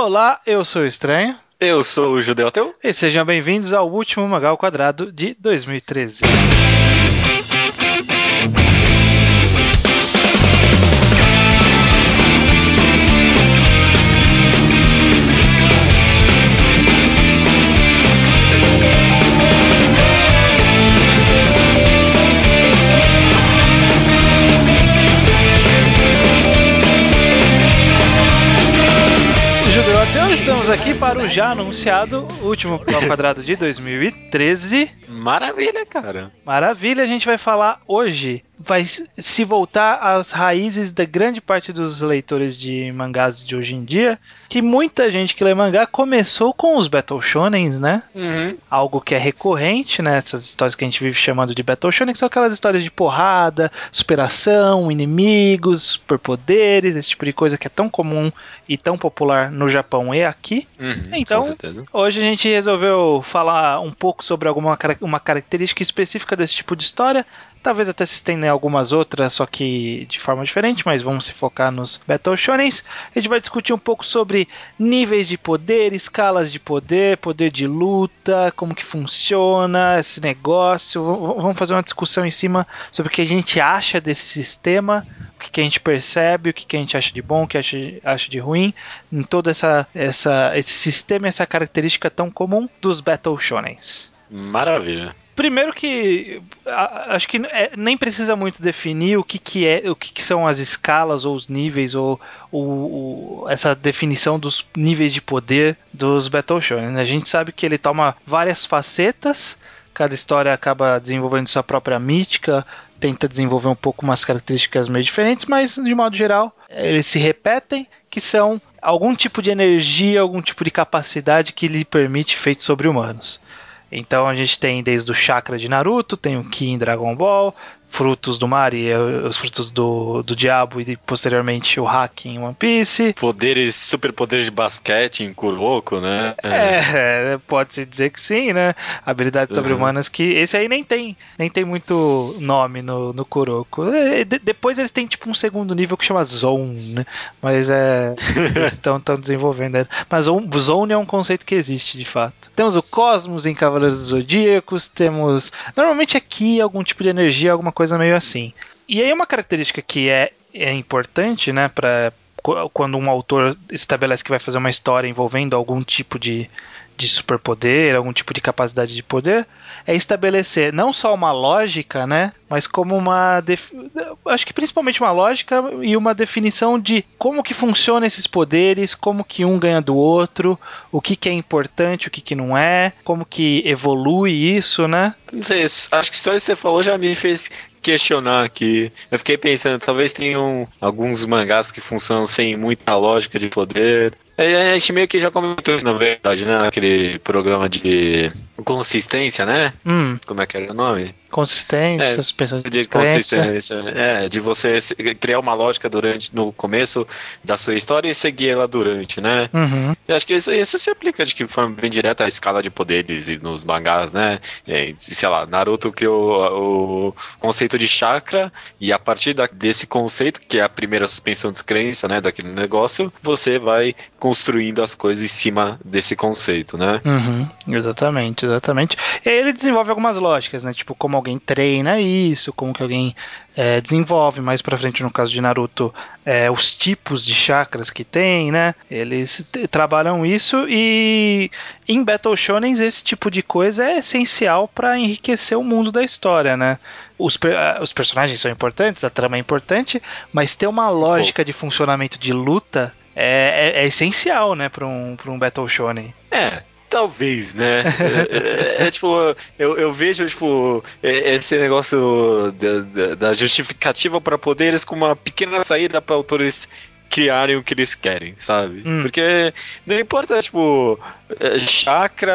Olá, eu sou o Estranho. Eu sou o Judeu Ateu. E sejam bem-vindos ao último Magal Quadrado de 2013. Estamos aqui para o já anunciado último Magal Quadrado de 2013. Maravilha, cara. Maravilha, a gente vai falar hoje, vai se voltar às raízes da grande parte dos leitores de mangás de hoje em dia, que muita gente que lê mangá começou com os Battle Shonens, né? Uhum. Algo que é recorrente, né? Essas histórias que a gente vive chamando de Battle Shonen, que são aquelas histórias de porrada, superação, inimigos, superpoderes, esse tipo de coisa que é tão comum e tão popular no Japão e aqui. Uhum, Então. Hoje a gente resolveu falar um pouco sobre alguma uma característica específica desse tipo de história. Talvez até se estenda em algumas outras, só que de forma diferente, mas vamos se focar nos Battle Shonens. A gente vai discutir um pouco sobre níveis de poder, escalas de poder, poder de luta, como que funciona esse negócio. Vamos fazer uma discussão em cima sobre o que a gente acha desse sistema, o que que a gente percebe, o que que a gente acha de bom, o que acha, de ruim, em todo essa, essa, esse sistema, essa característica tão comum dos Battle Shonens. Maravilha. Primeiro que acho que é- nem precisa muito definir o que, que é, o que, que são as escalas ou os níveis ou, essa definição dos níveis de poder dos Battle Shonen. né? A gente sabe que ele toma várias facetas, cada história acaba desenvolvendo sua própria mítica, tenta desenvolver um pouco umas características meio diferentes, mas de modo geral eles se repetem, que são algum tipo de energia, algum tipo de capacidade que lhe permite feitos sobre-humanos. Então a gente tem desde o chakra de Naruto, tem o Ki em Dragon Ball, frutos do mar e eh, os frutos do, do diabo e posteriormente o hack em One Piece. Poderes, superpoderes de basquete em Kuroko, né? É, pode-se dizer que sim, né? Habilidades Uhum. sobre-humanas que. Esse aí nem tem, nem tem muito nome no, no Kuroko. É, de- depois eles têm tipo um segundo nível que chama Zone, né? Mas é. eles estão desenvolvendo. ainda. Mas o Zone é um conceito que existe de fato. Temos o Cosmos em Cavaleiros Zodíacos, temos. Normalmente aqui algum tipo de energia, alguma coisa meio assim. E aí uma característica que é, é importante, né, para quando um autor estabelece que vai fazer uma história envolvendo algum tipo de, de superpoder, algum tipo de capacidade de poder, é estabelecer não só uma lógica, né, mas como uma acho que principalmente uma lógica e uma definição de como que funcionam esses poderes, como que um ganha do outro, o que que é importante, o que que não é, como que evolui isso, né? Não sei, acho que só isso que você falou já me fez questionar aqui. Eu fiquei pensando, talvez tenham alguns mangás que funcionam sem muita lógica de poder. É, A gente meio que já comentou isso, na verdade, né? Naquele programa de consistência, né? Hum, Como é que era o nome? Consistência, É, suspensão de de consistência, é, de você criar uma lógica durante no começo da sua história e seguir ela durante, né? Uhum. Eu acho que isso, isso se aplica de que forma bem direta à escala de poderes e nos mangás, né? É, sei lá, Naruto criou o conceito de chakra e a partir da- desse conceito, que é a primeira suspensão de descrença, né, daquele negócio, você vai construindo as coisas em cima desse conceito, né? Uhum, exatamente, exatamente. E aí ele desenvolve algumas lógicas, né? Tipo, como alguém treina isso, como que alguém é, desenvolve mais pra frente, no caso de Naruto, é, os tipos de chakras que tem, né? Eles trabalham isso e em Battle Shonen esse tipo de coisa é essencial pra enriquecer o mundo da história, né? Os, os personagens são importantes, a trama é importante, mas ter uma lógica de funcionamento de luta é, é- é essencial, né, pra um, pra um Battle Shonen. É, talvez, né? é, é, é, tipo, eu, eu vejo, tipo, é- esse negócio da, da- da justificativa para poderes como uma pequena saída para autores criarem o que eles querem, sabe? Hum. Porque não importa, tipo, é, chakra,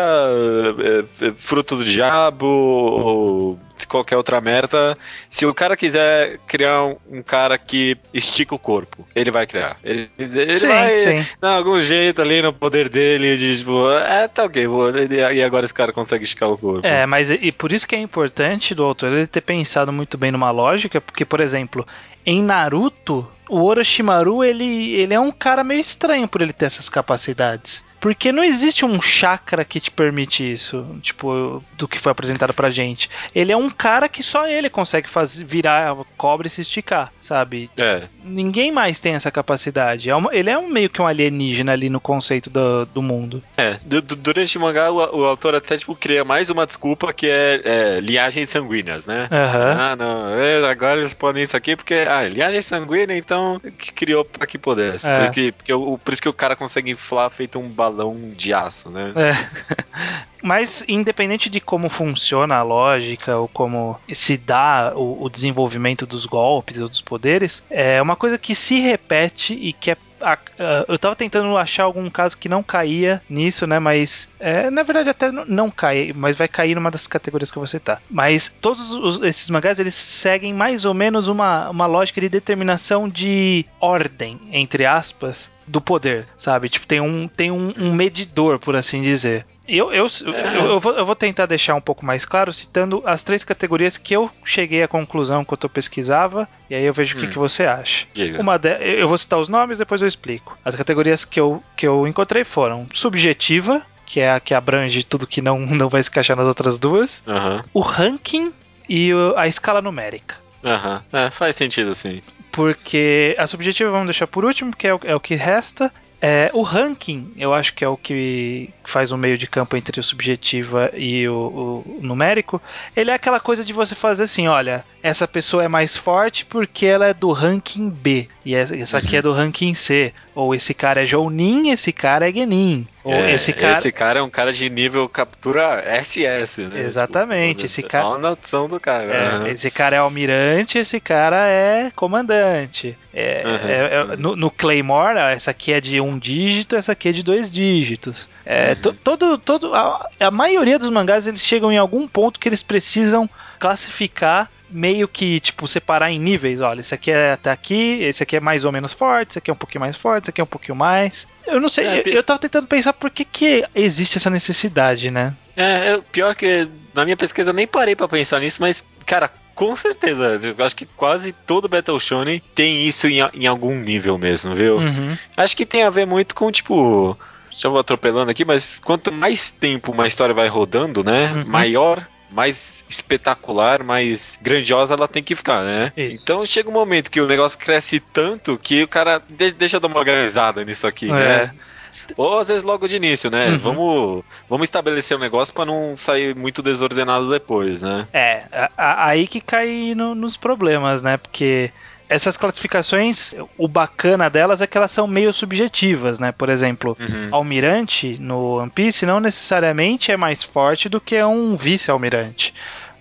é, é, fruto do diabo, ou qualquer outra merda. Se o cara quiser criar um, um cara que estica o corpo, ele vai criar. Ele, ele Sim, vai sim. dar algum jeito ali no poder dele de tipo, é, tá ok, vou, e agora esse cara consegue esticar o corpo. É, mas e por isso que é importante do autor ele ter pensado muito bem numa lógica, porque, por exemplo, em Naruto, o Orochimaru, ele, ele é um cara meio estranho por ele ter essas capacidades. Porque não existe um chakra que te permite isso, tipo, do que foi apresentado pra gente. Ele é um cara que só ele consegue fazer, virar cobra e se esticar, sabe? É. Ninguém mais tem essa capacidade. É uma- ele é um, meio que um alienígena ali no conceito do, do mundo. É, du- du- durante o mangá o, o autor até tipo cria mais uma desculpa que é, é linhagens sanguíneas, né? Aham. Ah, não, é, agora eles podem isso aqui porque, ah, linhagem sanguínea, então, que criou pra que pudesse. É. Por, isso que, porque por isso que o cara consegue inflar feito um balão de aço, né? É. Mas, independente de como funciona a lógica ou como se dá o, o desenvolvimento dos golpes ou dos poderes, é uma coisa que se repete e que é. A- eu tava tentando achar algum caso que não caía nisso, né? Mas é, na verdade até n- não cai, mas vai cair numa das categorias que você tá. Mas todos os- esses mangás eles seguem mais ou menos uma, uma lógica de determinação de ordem, entre aspas, do poder, sabe? Tipo, tem um, tem um, um medidor, por assim dizer. Eu, eu, eu, eu vou, eu vou tentar deixar um pouco mais claro, citando as três categorias que eu cheguei à conclusão enquanto eu pesquisava, e aí eu vejo o que, Hum. que você acha. Diga. Uma de, eu vou citar os nomes, depois eu explico. As categorias que eu, que eu encontrei foram subjetiva, que é a que abrange tudo que não, não vai se encaixar nas outras duas, Aham, o ranking e o- a escala numérica. aham. É, faz sentido assim. Porque a subjetiva vamos deixar por último, porque é o, é o que resta. É, o ranking, eu acho que é o que faz o meio de campo entre o subjetiva e o, o numérico. Ele é aquela coisa de você fazer assim: olha, essa pessoa é mais forte porque ela é do ranking B, e essa essa aqui Uhum. é do ranking C. Ou esse cara é Jounin, esse cara é Genin. Ou É, esse cara. esse cara é um cara de nível captura SS, né? Exatamente, Tipo, esse cara- Olha a noção do cara. É, aham. esse cara é almirante, esse cara é comandante. É, Uhum. é- é- no, no Claymore, essa aqui é de um dígito, essa aqui é de dois dígitos. É, Uhum. to- todo, todo, a, a maioria dos mangás eles chegam em algum ponto que eles precisam classificar meio que, tipo, separar em níveis. Olha, esse aqui é até aqui, esse aqui é mais ou menos forte, esse aqui é um pouquinho mais forte, esse aqui é um pouquinho mais. Eu não sei, É, eu, pi- eu tava tentando pensar por que, que existe essa necessidade, né? É, é, pior que na minha pesquisa eu nem parei pra pensar nisso, mas, cara, com certeza. Eu acho que quase todo Battle Shonen tem isso em, em algum nível mesmo, viu? Uhum. Acho que tem a ver muito com, tipo. Já vou atropelando aqui, mas quanto mais tempo uma história vai rodando, né? Uhum. Maior, mais espetacular, mais grandiosa ela tem que ficar, né? Isso. Então chega um momento que o negócio cresce tanto que o cara de- deixa eu dar uma organizada nisso aqui, É. né? Ou às vezes logo de início, né? Uhum. Vamos, vamos estabelecer o negócio pra não sair muito desordenado depois, né? É, a- a- aí que cai no- nos problemas, né? Porque essas classificações, o bacana delas é que elas são meio subjetivas, né? Por exemplo, Uhum. almirante no One Piece não necessariamente é mais forte do que um vice-almirante.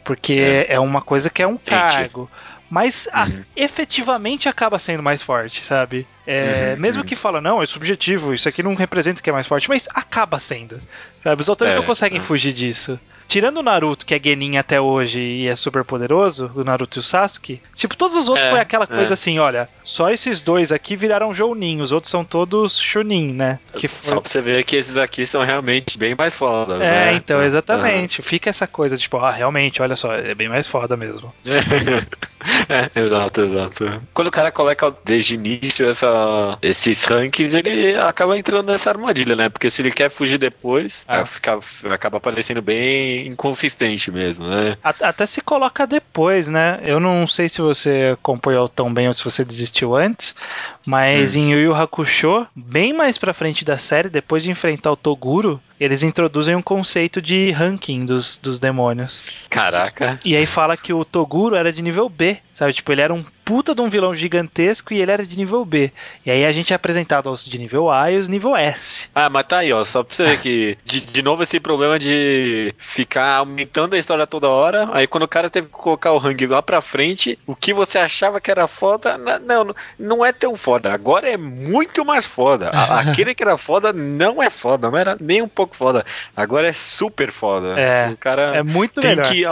Porque é. uma coisa que é um cargo. Mas a- Uhum. efetivamente acaba sendo mais forte, sabe? É, Uhum, mesmo uhum. que fala, não, é subjetivo, isso aqui não representa que é mais forte, mas acaba sendo. Sabe? Os autores É, não conseguem é. fugir disso. Tirando o Naruto, que é Genin até hoje e é super poderoso, o Naruto e o Sasuke, tipo, todos os outros É, foi aquela é. coisa assim, olha, só esses dois aqui viraram Jounin, os outros são todos Chunin, né? Que foi... Só pra você ver que esses aqui são realmente bem mais fodas, É, né? então, Ah. exatamente. Fica essa coisa, tipo, ah, realmente, olha só, é bem mais foda mesmo. É, exato, exato. Quando o cara coloca desde o início essa, esses rankings, ele acaba entrando nessa armadilha, né? Porque se ele quer fugir depois, Ah. aí fica, acaba parecendo bem inconsistente mesmo, né? Até se coloca depois, né? Eu não sei se você acompanhou tão bem ou se você desistiu antes, mas em Yu Yu Hakusho, bem mais pra frente da série, depois de enfrentar o Toguro, eles introduzem um conceito de ranking dos, dos demônios. Caraca. E aí fala que o Toguro era de nível B, sabe? Tipo, ele era um puta de um vilão gigantesco e ele era de nível B. E aí a gente é apresentado aos de nível A e os nível S. Ah, mas tá aí, ó. Só pra você ver que, de, de novo, esse problema de ficar aumentando a história toda hora. Aí quando o cara teve que colocar o ranking lá pra frente, o que você achava que era foda, não, não é tão foda. Agora é muito mais foda. Aquele que era foda não é foda, não era nem um pouco foda. Agora é super foda. É, o cara é muito tem melhor. que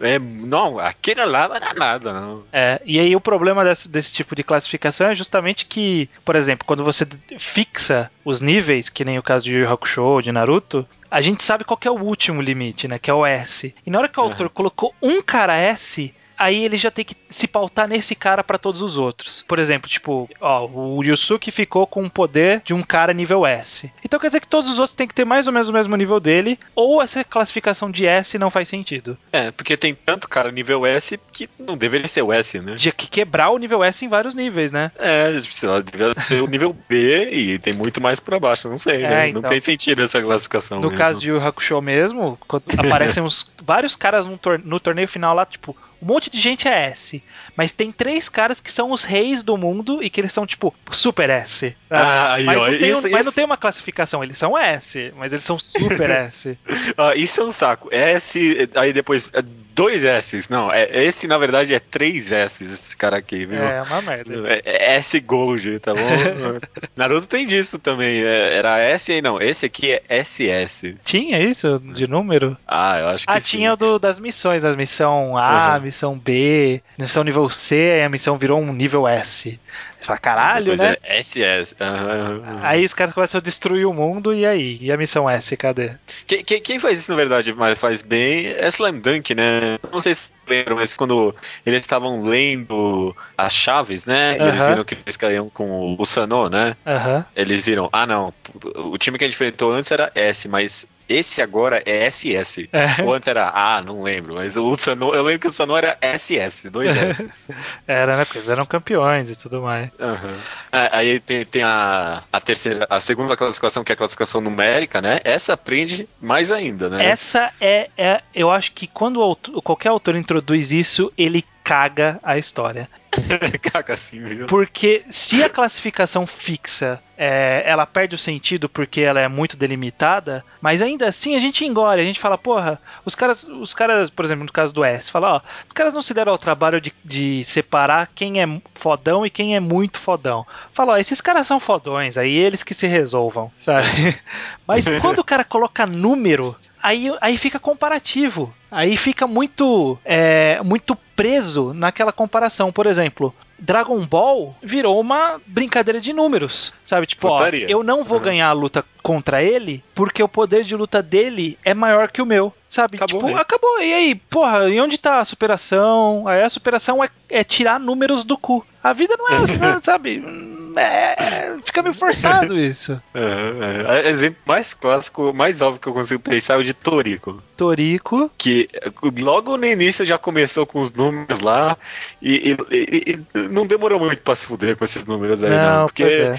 é, não, aquele lá não era nada, não. É, e aí o problema desse, desse tipo de classificação é justamente que, por exemplo, quando você fixa os níveis, que nem o caso de Yu Hakusho ou de Naruto, a gente sabe qual é o último limite, né? Que é o S. E na hora que o autor colocou um cara S, aí ele já tem que se pautar nesse cara para todos os outros. Por exemplo, tipo, ó, o Yusuke ficou com o poder de um cara nível S. Então quer dizer que todos os outros têm que ter mais ou menos o mesmo nível dele, ou essa classificação de S não faz sentido. É, porque tem tanto cara nível S que não deveria ser o S, né? De que quebrar o nível S em vários níveis, né? É, sei lá, deveria ser o nível B e tem muito mais para baixo, não sei, é, né? Então, não tem sentido essa classificação. No mesmo. caso de Yu Hakusho mesmo, aparecem uns, vários caras no torneio final lá, tipo, um monte de gente é S. Mas tem três caras que são os reis do mundo e que eles são, tipo, super S. Ah, mas, ó, não, tem, isso, mas isso... não tem uma classificação, eles são S, mas eles são super S. ah, isso é um saco. S, aí depois dois S's. Não, é, esse na verdade é três S's, esse cara aqui, viu? É uma merda. É, é S Gold, tá bom? Naruto tem disso também. É, era S aí, não. Esse aqui é SS. Tinha isso de número? Ah, eu acho que Ah, sim. tinha o do, das missões, as missão A, Uhum. missão B, missão nível C, a missão virou um nível S. Você fala, caralho, Depois né? é SS. Aham. Aí os caras começam a destruir o mundo e aí? E a missão S, cadê? Quem, quem- quem faz isso, na verdade, mas faz bem é Slam Dunk, né? Não sei se lembram, mas quando eles estavam lendo as chaves, né? E eles viram que eles caíam com o Sanô, né? Aham. Eles viram, ah não, o time que a gente enfrentou antes era S, mas esse agora é SS. É. O antes era A, não lembro, mas o Sanô, eu lembro que o Sanô era SS, dois S. Era, né? Porque eles eram campeões e tudo mais. É, aí tem, tem a, a terceira, a segunda classificação, que é a classificação numérica, né? Essa aprende mais ainda, né? Essa é, é. Eu acho que quando o qualquer autor introduz isso, ele caga a história. Caga assim, viu? Porque se a classificação fixa é, ela perde o sentido porque ela é muito delimitada, mas ainda assim a gente engole, a gente fala, porra, os caras, os caras, por exemplo, no caso do S, fala, ó, os caras não se deram ao trabalho de, de separar quem é fodão e quem é muito fodão. Fala, ó, esses caras são fodões, aí eles que se resolvam, sabe? Mas quando o cara coloca número, aí, aí fica comparativo. Aí fica muito, é, muito preso naquela comparação. Por exemplo, exemplo, Dragon Ball virou uma brincadeira de números, sabe? Tipo, ó, eu não vou Uhum. ganhar a luta contra ele porque o poder de luta dele é maior que o meu, sabe? Acabou tipo, mesmo. acabou. E aí, porra, e onde tá a superação? Aí a superação é, é tirar números do cu. A vida não é assim, né, sabe? É, fica meio forçado isso. Aham, é. Exemplo mais clássico, mais óbvio que eu consigo pensar é o de Toriko. Torico. Que logo no início já começou com os números lá e- e- e não demorou muito pra se fuder com esses números aí, não. Não, porque é.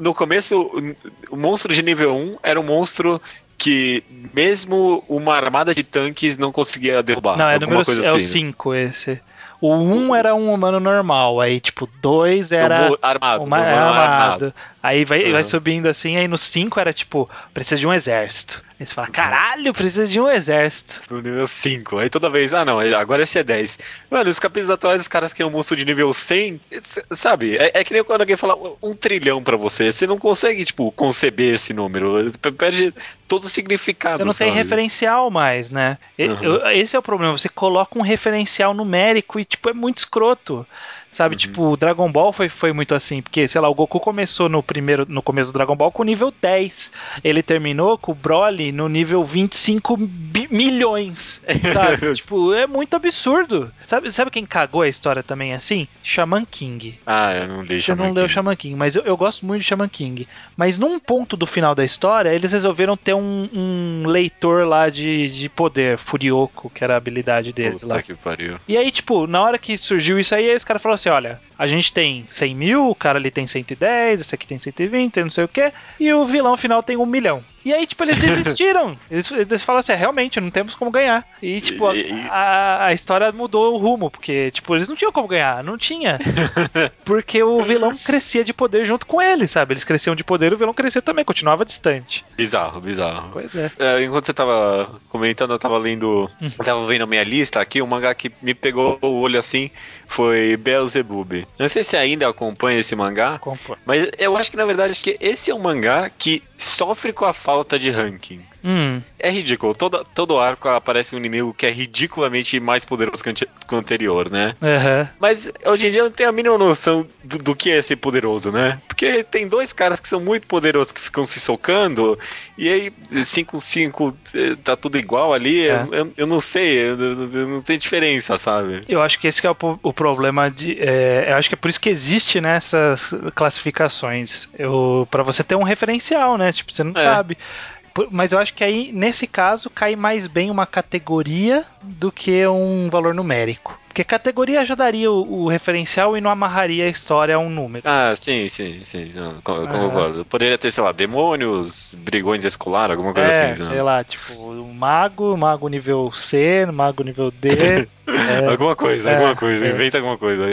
no começo, o- o monstro de nível 1 era um monstro que mesmo uma armada de tanques não conseguia derrubar. Não, é, número, coisa é o assim. 5 esse. O 1 um era um humano normal, aí tipo, 2 Então, era mo- armado, uma, humano armado. Aí vai, Uhum. vai subindo assim, aí no 5 era tipo, precisa de um exército. Aí você fala, caralho, precisa de um exército. Pro nível 5. Aí toda vez, ah não, agora esse é 10. Mano, os capítulos atuais, os caras que é um monstro de nível 100, s- sabe? É, é que nem quando alguém fala um trilhão pra você, você não consegue, tipo, conceber esse número. Perde todo o significado. Você não tem sabe? referencial mais, né? Uhum. esse é o problema, você coloca um referencial numérico e, tipo, é muito escroto. Sabe, Uhum. tipo, o Dragon Ball foi, foi muito assim, porque, sei lá, o Goku começou no primeiro, no começo do Dragon Ball com nível 10. Ele terminou com o Broly no nível 25 bi- milhões. Sabe? tipo, é muito absurdo. Sabe, sabe quem cagou a história também assim? Shaman King. Ah, eu não li Você não Shaman leu King. Shaman King, mas eu, eu gosto muito de Shaman King. Mas num ponto do final da história, eles resolveram ter um, um leitor lá de, de poder, Furioco, que era a habilidade deles Puta lá. que pariu. E aí, tipo, na hora que surgiu isso aí, aí os caras falaram assim: olha, a gente tem 100 mil, o cara ali tem 110, esse aqui tem 120, tem não sei o que, e o vilão final tem um milhão. E aí, tipo, eles desistiram. eles, eles falaram assim: é, realmente, não temos como ganhar. E, tipo, a, a, história mudou o rumo, porque, tipo, eles não tinham como ganhar. Não tinha. porque o vilão crescia de poder junto com eles, sabe? Eles cresciam de poder, o vilão crescia também, continuava distante. Bizarro, bizarro. Pois é. é enquanto você tava comentando, eu tava lendo. Hum. Eu tava vendo a minha lista aqui, o mangá que me pegou o olho assim foi Beelzebub. Não sei se ainda acompanha esse mangá, Acompanha. mas eu acho que na verdade que esse é um mangá que sofre com a falta de ranking. Hum. É ridículo. Todo, todo arco aparece um inimigo que é ridiculamente mais poderoso que, o anterior, né? Uhum. Mas hoje em dia eu não tenho a mínima noção do, do, que é ser poderoso, né? Porque tem dois caras que são muito poderosos que ficam se socando, e aí 5-5 eh, tá tudo igual ali. É. Eu, eu, não sei, eu, não tem diferença, sabe? Eu acho que esse que é o, o problema de. É, eu acho que é por isso que existe nessas né, classificações. Eu, para você ter um referencial, né? Tipo, você não é. sabe. Mas eu acho que aí, nesse caso, cai mais bem uma categoria do que um valor numérico. Porque categoria já daria o, o, referencial e não amarraria a história a um número. Ah, sim, sim, sim. Não, ah. concordo. Poderia ter, sei lá, demônios, brigões escolar, alguma coisa é, assim. Sei não. lá, tipo, um mago, mago nível C, mago nível D. é, alguma coisa, é, alguma coisa, é. inventa alguma coisa.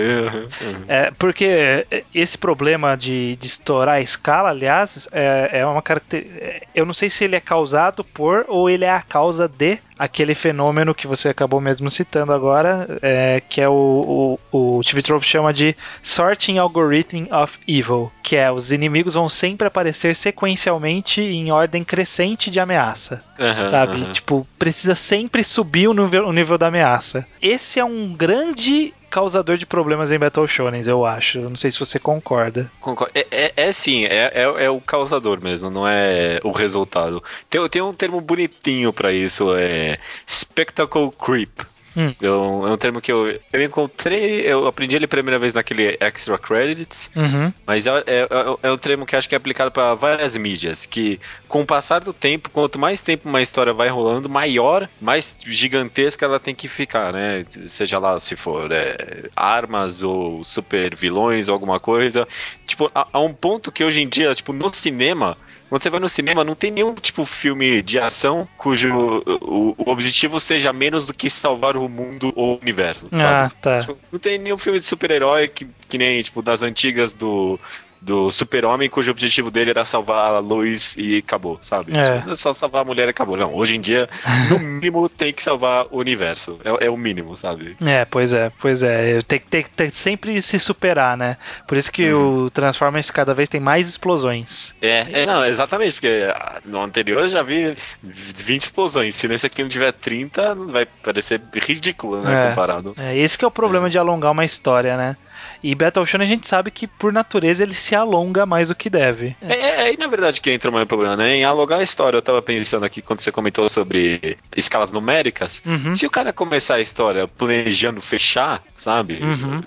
é, porque esse problema de, de estourar a escala, aliás, é, é uma característica. Eu não sei se ele é causado por ou ele é a causa de aquele fenômeno que você acabou mesmo citando agora, é, que é o, o, o TV Trope chama de Sorting Algorithm of Evil, que é os inimigos vão sempre aparecer sequencialmente em ordem crescente de ameaça. Uhum, sabe? Uhum. Tipo, precisa sempre subir o nível, o nível da ameaça. Esse é um grande causador de problemas em Battle Shonen, eu acho. Não sei se você concorda. É, é, é sim, é, é, é, o causador mesmo, não é o resultado. Tem, tem um termo bonitinho para isso, é Spectacle Creep. Hum. Eu, é um termo que eu, eu encontrei, eu aprendi ele a primeira vez naquele Extra Credits, uhum. mas é, é, é, é, um termo que acho que é aplicado para várias mídias, que com o passar do tempo, quanto mais tempo uma história vai rolando, maior, mais gigantesca ela tem que ficar, né? Seja lá se for é, armas ou super vilões ou alguma coisa. Tipo, a, a um ponto que hoje em dia, tipo, no cinema, quando você vai no cinema, não tem nenhum tipo filme de ação cujo o, o objetivo seja menos do que salvar o mundo ou o universo. Sabe? Ah, tá. Não tem nenhum filme de super-herói que, que nem, tipo, das antigas do do super-homem, cujo objetivo dele era salvar a Lois e acabou, sabe? É. é só salvar a mulher e acabou. Não, hoje em dia, no mínimo, tem que salvar o universo. É, é o mínimo, sabe? É, pois é, pois é. Tem que sempre se superar, né? Por isso que uhum. o Transformers cada vez tem mais explosões. É, é, não, exatamente, porque no anterior eu já vi 20 explosões. Se nesse aqui não tiver 30, vai parecer ridículo, né? É. Comparado. É, esse que é o problema é. de alongar uma história, né? E Battle Shonen a gente sabe que por natureza ele se alonga mais do que deve. É, é aí na verdade que entra o meu problema, né? Em alongar a história, eu tava pensando aqui quando você comentou sobre escalas numéricas. Uhum. Se o cara começar a história planejando fechar, sabe? Uhum.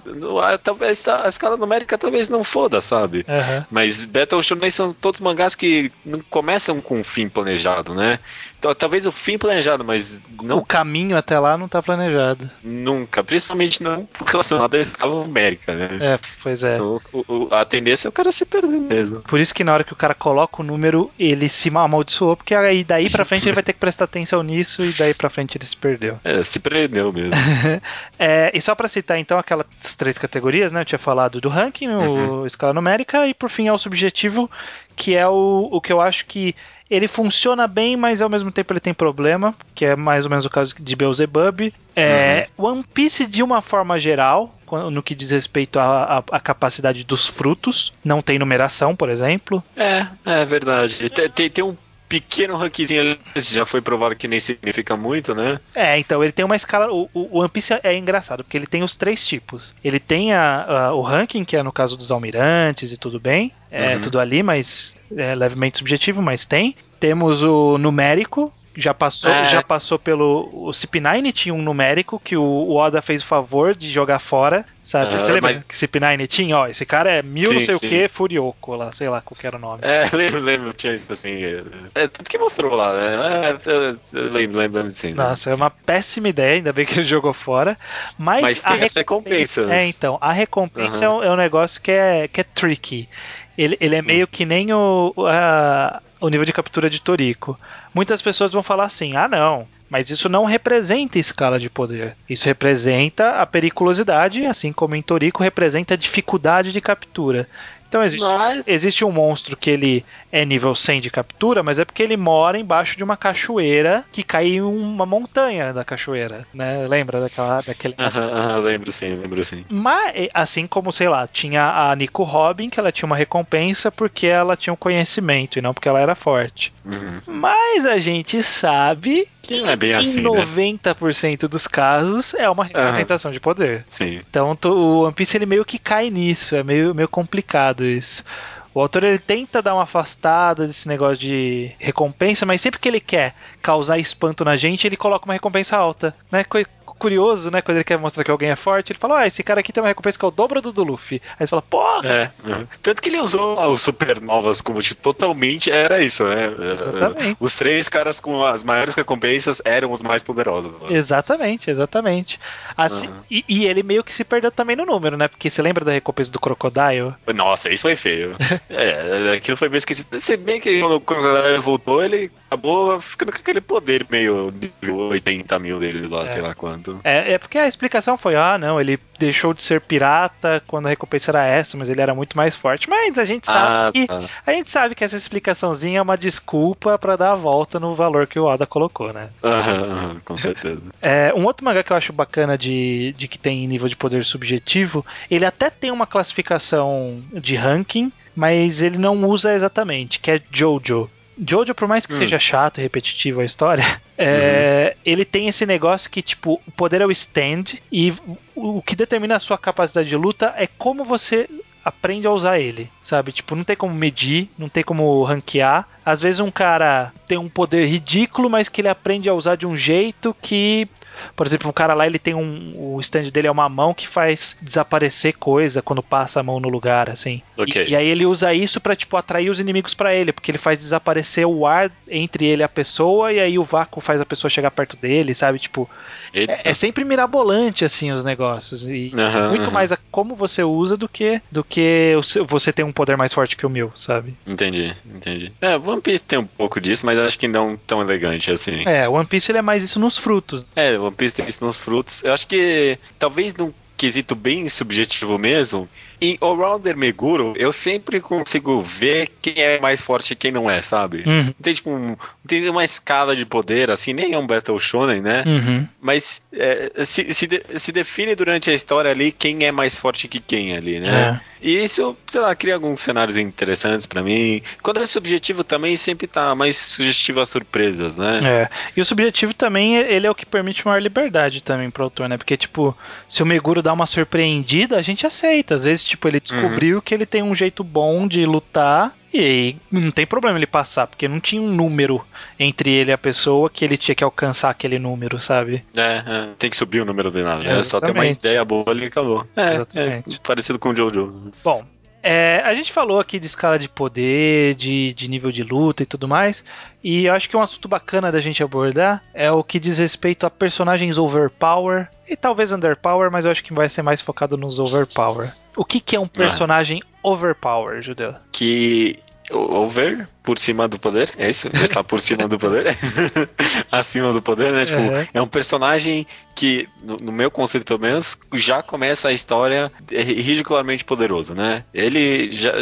Talvez a escala numérica talvez não foda, sabe? Uhum. Mas Battle Shonen são todos mangás que não começam com um fim planejado, né? Então, talvez o fim planejado, mas não. O caminho até lá não tá planejado. Nunca, principalmente não relacionado à escala numérica, né? É, pois é. Então, o, o, a tendência é o cara se perder mesmo. Por isso que na hora que o cara coloca o número, ele se amaldiçoou, porque aí daí pra frente ele vai ter que prestar atenção nisso e daí pra frente ele se perdeu. É, se perdeu mesmo. é, e só pra citar então aquelas três categorias, né? Eu tinha falado do ranking, uhum. o escala numérica e por fim é o subjetivo, que é o, o que eu acho que ele funciona bem, mas ao mesmo tempo ele tem problema, que é mais ou menos o caso de Beelzebub. É, uhum. One Piece, de uma forma geral, no que diz respeito à, à, capacidade dos frutos, não tem numeração, por exemplo. É, é verdade. Tem, tem um pequeno rankzinho já foi provado que nem significa muito, né? É, então ele tem uma escala. O, o One Piece é engraçado, porque ele tem os três tipos. Ele tem a, a o ranking, que é no caso dos almirantes e tudo bem. É uhum. tudo ali, mas é levemente subjetivo, mas tem. Temos o numérico, já passou, é. já passou pelo. O CP9 tinha um numérico que o, o Oda fez o favor de jogar fora, sabe? Você lembra mas... que CP9 tinha? Ó, esse cara é mil sim, não sei sim. o que, Furioco lá, sei lá qual era o nome. É, lembro, lembro, tinha isso assim. É, tudo que mostrou lá, né? É, lembro, lembro sim. Nossa, é uma péssima ideia, ainda bem que ele jogou fora. Mas, mas a recompensa. É, então, a recompensa uhum. é, um, é um negócio que é, que é tricky. Ele, ele é meio que nem o. A, o nível de captura de Toriko. Muitas pessoas vão falar assim: ah, não, mas isso não representa escala de poder. Isso representa a periculosidade, assim como em Toriko representa a dificuldade de captura. Então existe, Mas- existe um monstro que ele é nível 100 de captura, mas é porque ele mora embaixo de uma cachoeira que cai em uma montanha da cachoeira, né? Lembra daquela, daquele... Aham, aham, lembro sim, lembro sim. Mas, assim como, sei lá, tinha a Nico Robin, que ela tinha uma recompensa porque ela tinha um conhecimento e não porque ela era forte. Uhum. Mas a gente sabe Que é bem em assim, né? 90% dos casos é uma representação de poder. Sim. Então o One Piece ele meio que cai nisso, é meio, meio complicado isso. O autor ele tenta dar uma afastada desse negócio de recompensa, mas sempre que ele quer causar espanto na gente, ele coloca uma recompensa alta, né? Curioso, né? Quando ele quer mostrar que alguém é forte, ele fala: Ah, esse cara aqui tem uma recompensa que é o dobro do do Luffy. Aí você fala: Porra! É. uhum. Tanto que ele usou os supernovas como tipo, totalmente era isso, né? Exatamente. Os três caras com as maiores recompensas eram os mais poderosos. né? Exatamente, exatamente. Assim, Aham. e, e ele meio que se perdeu também no número, né? Porque você lembra da recompensa do Crocodile? Nossa, isso foi feio. é, aquilo foi meio esquecido. Se bem que quando o Crocodile voltou, ele acabou ficando com aquele poder meio nível 80 mil dele lá, É. sei lá quanto. É, é porque a explicação foi: ah, não, ele deixou de ser pirata quando a recompensa era essa, mas ele era muito mais forte. Mas a gente sabe Ah, que tá. a gente sabe que essa explicaçãozinha é uma desculpa pra dar a volta no valor que o Oda colocou, né? Aham, com certeza. É, um outro mangá que eu acho bacana de, de que tem nível de poder subjetivo, ele até tem uma classificação de ranking, mas ele não usa exatamente, que é Jojo. Jojo, por mais que Hum. seja chato e repetitivo a história, é, ele tem esse negócio que, tipo, o poder é o stand e o o que determina a sua capacidade de luta é como você aprende a usar ele, sabe? Tipo, não tem como medir, não tem como ranquear. Às vezes um cara tem um poder ridículo, mas que ele aprende a usar de um jeito que por exemplo, um cara lá, ele tem um. O stand dele é uma mão que faz desaparecer coisa quando passa a mão no lugar, assim. Ok. E, e aí ele usa isso pra, tipo, atrair os inimigos pra ele, porque ele faz desaparecer o ar entre ele e a pessoa, e aí o vácuo faz a pessoa chegar perto dele, sabe? Tipo, é, é sempre mirabolante, assim, os negócios. E Aham, muito aham. mais a como você usa do que do que você tem um poder mais forte que o meu, sabe? Entendi, entendi. É, One Piece tem um pouco disso, mas acho que não tão elegante assim. É, o One Piece ele é mais isso nos frutos. É, One Piece tem isso nos frutos. Eu acho que talvez num quesito bem subjetivo mesmo, em Allrounder Meguro, eu sempre consigo ver quem é mais forte e quem não é, sabe? Uhum. Não tem tipo um, tem uma escala de poder, assim, nem é um Battle Shonen, né? Uhum. Mas é, se, se, de- se define durante a história ali quem é mais forte que quem ali, né? É. E isso, sei lá, cria alguns cenários interessantes pra mim. Quando é subjetivo também sempre tá mais sugestivo às surpresas, né? É. E o subjetivo também, ele é o que permite maior liberdade também pro autor, né? Porque, tipo, se o Meguro dá uma surpreendida, a gente aceita. Às vezes, tipo, ele descobriu que ele tem um jeito bom de lutar. E aí não tem problema ele passar, porque não tinha um número entre ele e a pessoa que ele tinha que alcançar aquele número, sabe? É, é, tem que subir o número de nada, né? É, Só ter uma ideia boa ali e acabou. É, Exatamente. é parecido com o Jojo. Bom, é, a gente falou aqui de escala de poder, de, de nível de luta e tudo mais, e eu acho que um assunto bacana da gente abordar é o que diz respeito a personagens overpower e talvez underpower, mas eu acho que vai ser mais focado nos overpower. O que, que é um personagem overpower, Judeu? Que over por cima do poder, é isso? Está por cima do poder? Acima do poder, né? Tipo, Uhum. é um personagem que, no, no meu conceito pelo menos, já começa a história ridicularmente poderoso, né? Ele já,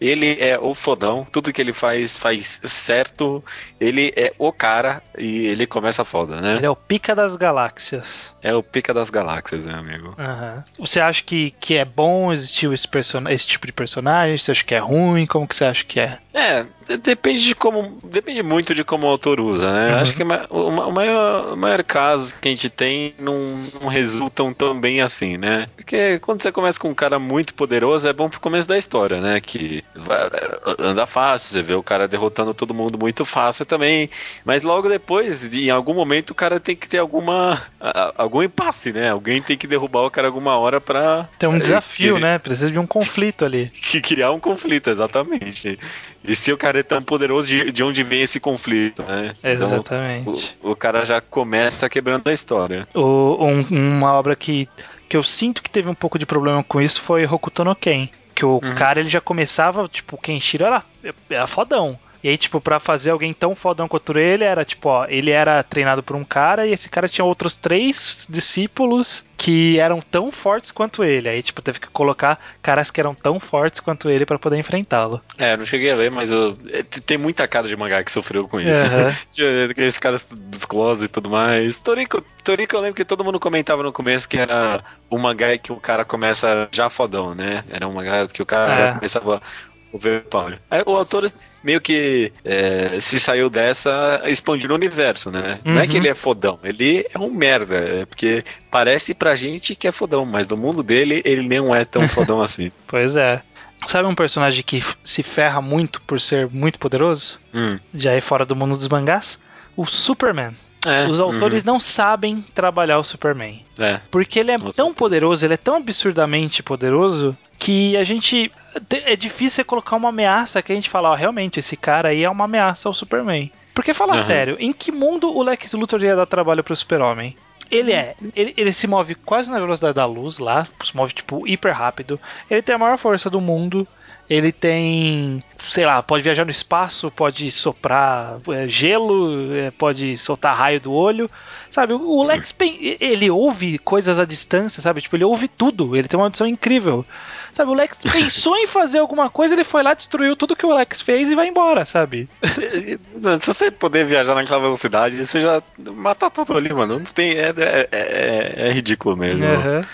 ele é o fodão, tudo que ele faz faz certo, ele é o cara e ele começa foda, né? Ele é o pica das galáxias. É o pica das galáxias, meu amigo. Aham. Você acha que, que é bom existir esse, person- esse tipo de personagem? Você acha que é ruim? Como que você acha que é? É, de- depende de como. Depende muito de como o autor usa, né? Uhum. Acho que o, o maior, o maior caso que a gente tem não, não resultam tão bem assim, né? Porque quando você começa com um cara muito poderoso, é bom pro começo da história, né? Que vai- anda fácil, você vê o cara derrotando todo mundo muito fácil também. Mas logo depois, em algum momento, o cara tem que ter alguma. algum impasse, né? Alguém tem que derrubar o cara alguma hora pra. Tem um desafio, né? Precisa de um conflito ali. que criar um conflito, exatamente. E se o cara é tão poderoso, de, de onde vem esse conflito, né? Então, Exatamente. o, o cara já começa quebrando a história. O- um- uma obra que, que eu sinto que teve um pouco de problema com isso foi Hokuto no Ken. Que o Uhum. cara ele já começava, tipo, o Kenshiro era, era fodão. E aí, tipo, pra fazer alguém tão fodão quanto ele, era tipo, ó, ele era treinado por um cara e esse cara tinha outros três discípulos que eram tão fortes quanto ele. Aí, tipo, teve que colocar caras que eram tão fortes quanto ele para poder enfrentá-lo. É, não cheguei a ler, mas eu, é, tem muita cara de mangá que sofreu com isso. Uhum. Aqueles caras dos close e tudo mais. Toriko, Toriko eu lembro que todo mundo comentava no começo que era o mangá que o cara começa já fodão, né? Era um mangá que o cara é. começava overpower. Aí o autor meio que é, se saiu dessa expandindo o universo, né? Uhum. Não é que uhum. ele é fodão, ele é um merda, é porque parece pra gente que é fodão, mas no mundo dele ele nem é tão fodão assim. Pois é. Sabe um personagem que se ferra muito por ser muito poderoso? Hum. Já é fora do mundo dos mangás? O Superman. É, Os autores uhum. não sabem trabalhar o Superman. É. Porque ele é Nossa. tão poderoso, ele é tão absurdamente poderoso, que a gente. É difícil colocar uma ameaça que a gente fala, ó, realmente, esse cara aí é uma ameaça ao Superman. Porque, fala uhum. sério, em que mundo o Lex Luthor ia dar trabalho pro Super-Homem? Ele é. Ele, ele, se move quase na velocidade da luz lá, se move tipo hiper rápido. Ele tem a maior força do mundo. Ele tem, sei lá, pode viajar no espaço, pode soprar é, gelo, é, pode soltar raio do olho. Sabe, o Lex, ele ouve coisas à distância, sabe? Tipo, ele ouve tudo. Ele tem uma audição incrível. Sabe, o Lex pensou em fazer alguma coisa, ele foi lá, destruiu tudo que o Lex fez e vai embora, sabe? Se você poder viajar naquela velocidade, você já mata tudo ali, mano. Não tem. É, é, é, é ridículo mesmo. Uhum.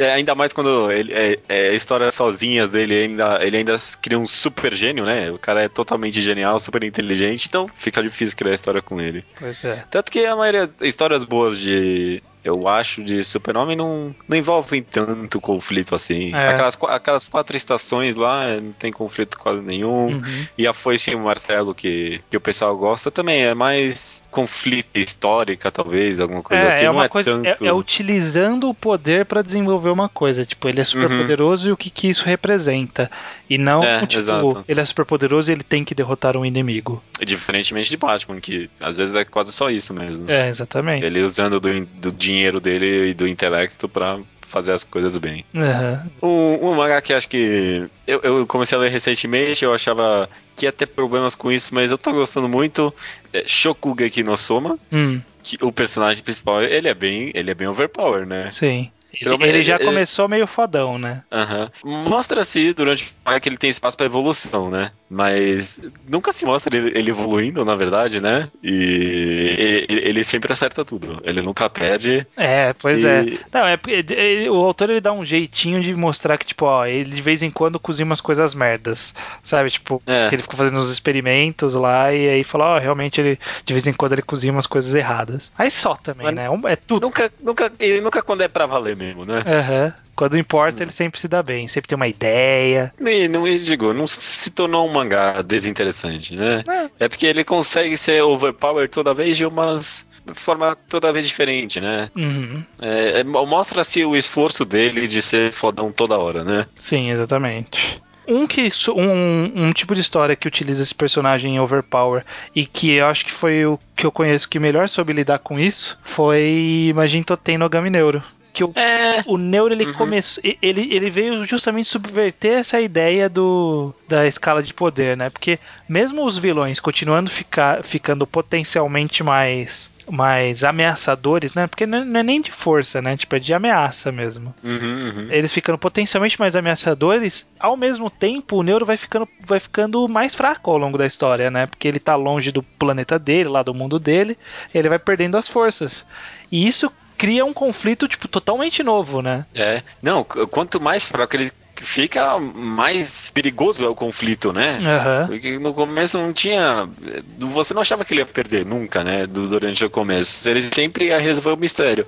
É, ainda mais quando ele, é, é, histórias sozinhas dele, ainda, ele ainda cria um super gênio, né? O cara é totalmente genial, super inteligente, então fica difícil criar história com ele. Pois é. Tanto que a maioria, histórias boas de, eu acho, de Super-Homem não, não envolvem tanto conflito assim. É. Aquelas, aquelas quatro estações lá não tem conflito quase nenhum. Uhum. E a foice e o martelo que, que o pessoal gosta também é mais conflito histórica, talvez, alguma coisa é, assim. É uma é coisa, é, tanto... é, é, utilizando o poder para desenvolver uma coisa. Tipo, ele é super uhum. poderoso e o que, que isso representa. E não, é, tipo, exato. ele é super poderoso e ele tem que derrotar um inimigo. Diferentemente de Batman, que às vezes é quase só isso mesmo. É, exatamente. Ele usando do, do dinheiro dele e do intelecto para fazer as coisas bem. Uhum. Um, um mangá que acho que eu, eu, comecei a ler recentemente, eu achava que ia ter problemas com isso, mas eu tô gostando muito. É Shokugeki no Soma. Hum. Que o personagem principal, ele é bem, ele é bem overpower, né? Sim. Ele, ele já começou meio fodão, né? Uhum. Mostra-se durante o que ele tem espaço para evolução, né? Mas nunca se mostra ele, ele evoluindo, na verdade, né? E ele, ele, sempre acerta tudo. Ele nunca perde. É, pois e... é. Não, é porque o autor ele dá um jeitinho de mostrar que, tipo, ó, ele de vez em quando cozinha umas coisas merdas. Sabe? Tipo, é. que ele ficou fazendo uns experimentos lá e aí falou, ó, realmente ele de vez em quando ele cozinha umas coisas erradas. Aí só também, Mas né? É tudo. Nunca, nunca, ele nunca quando é pra valer mesmo, né? Aham. Uhum. Quando importa, ele sempre se dá bem, sempre tem uma ideia. E não digo, não se tornou um mangá desinteressante, né? É. é porque ele consegue ser overpower toda vez de umas forma toda vez diferente, né? Uhum. É, é Mostra-se o esforço dele de ser fodão toda hora, né? Sim, exatamente. Um, que, um, um tipo de história que utiliza esse personagem em Overpower e que eu acho que foi o que eu conheço que melhor soube lidar com isso foi Magento Ten no Gami Neuro que o, é. o Neuro ele uhum. começou ele, ele veio justamente subverter essa ideia do da escala de poder, né? Porque mesmo os vilões continuando ficar ficando potencialmente mais mais ameaçadores, né? Porque não é nem de força, né? Tipo, é de ameaça mesmo. Uhum, uhum. Eles ficando potencialmente mais ameaçadores, ao mesmo tempo o Neuro vai ficando, vai ficando mais fraco ao longo da história, né? Porque ele tá longe do planeta dele, lá do mundo dele, ele vai perdendo as forças. E isso cria um conflito, tipo, totalmente novo, né? É. Não, quanto mais fraco ele fica, mais perigoso é o conflito, né? Uhum. Porque no começo não tinha. Você não achava que ele ia perder nunca, né? Durante o começo. Ele sempre ia resolver o mistério.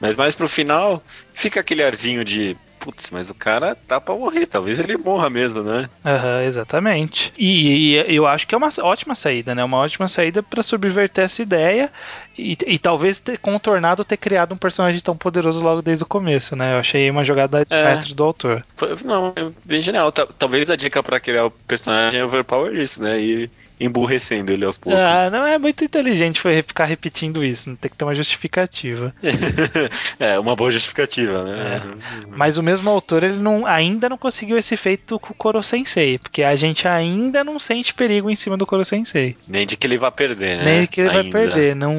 Mas mais pro final, fica aquele arzinho de putz, mas o cara tá pra morrer, talvez ele morra mesmo, né? Aham, uhum, exatamente. E, e, eu acho que é uma ótima saída, né? Uma ótima saída para subverter essa ideia e, e, talvez ter contornado ter criado um personagem tão poderoso logo desde o começo, né? Eu achei uma jogada de é. mestre do autor. Foi, não, é bem genial. Talvez a dica para criar o personagem é overpower isso, né? E emburrecendo ele aos poucos. Ah, não é muito inteligente foi ficar repetindo isso, não tem que ter uma justificativa. é, uma boa justificativa, né? É. Mas o mesmo autor, ele não, ainda não conseguiu esse feito com o Koro Sensei, porque a gente ainda não sente perigo em cima do Koro Sensei. Nem de que ele vai perder, né? Nem de que ele ainda. vai perder. Não,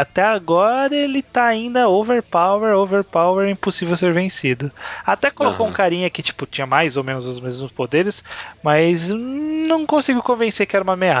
até agora ele tá ainda overpower, overpower, impossível ser vencido. Até colocou uhum. um carinha que, tipo, tinha mais ou menos os mesmos poderes, mas não conseguiu convencer que era uma ameaça.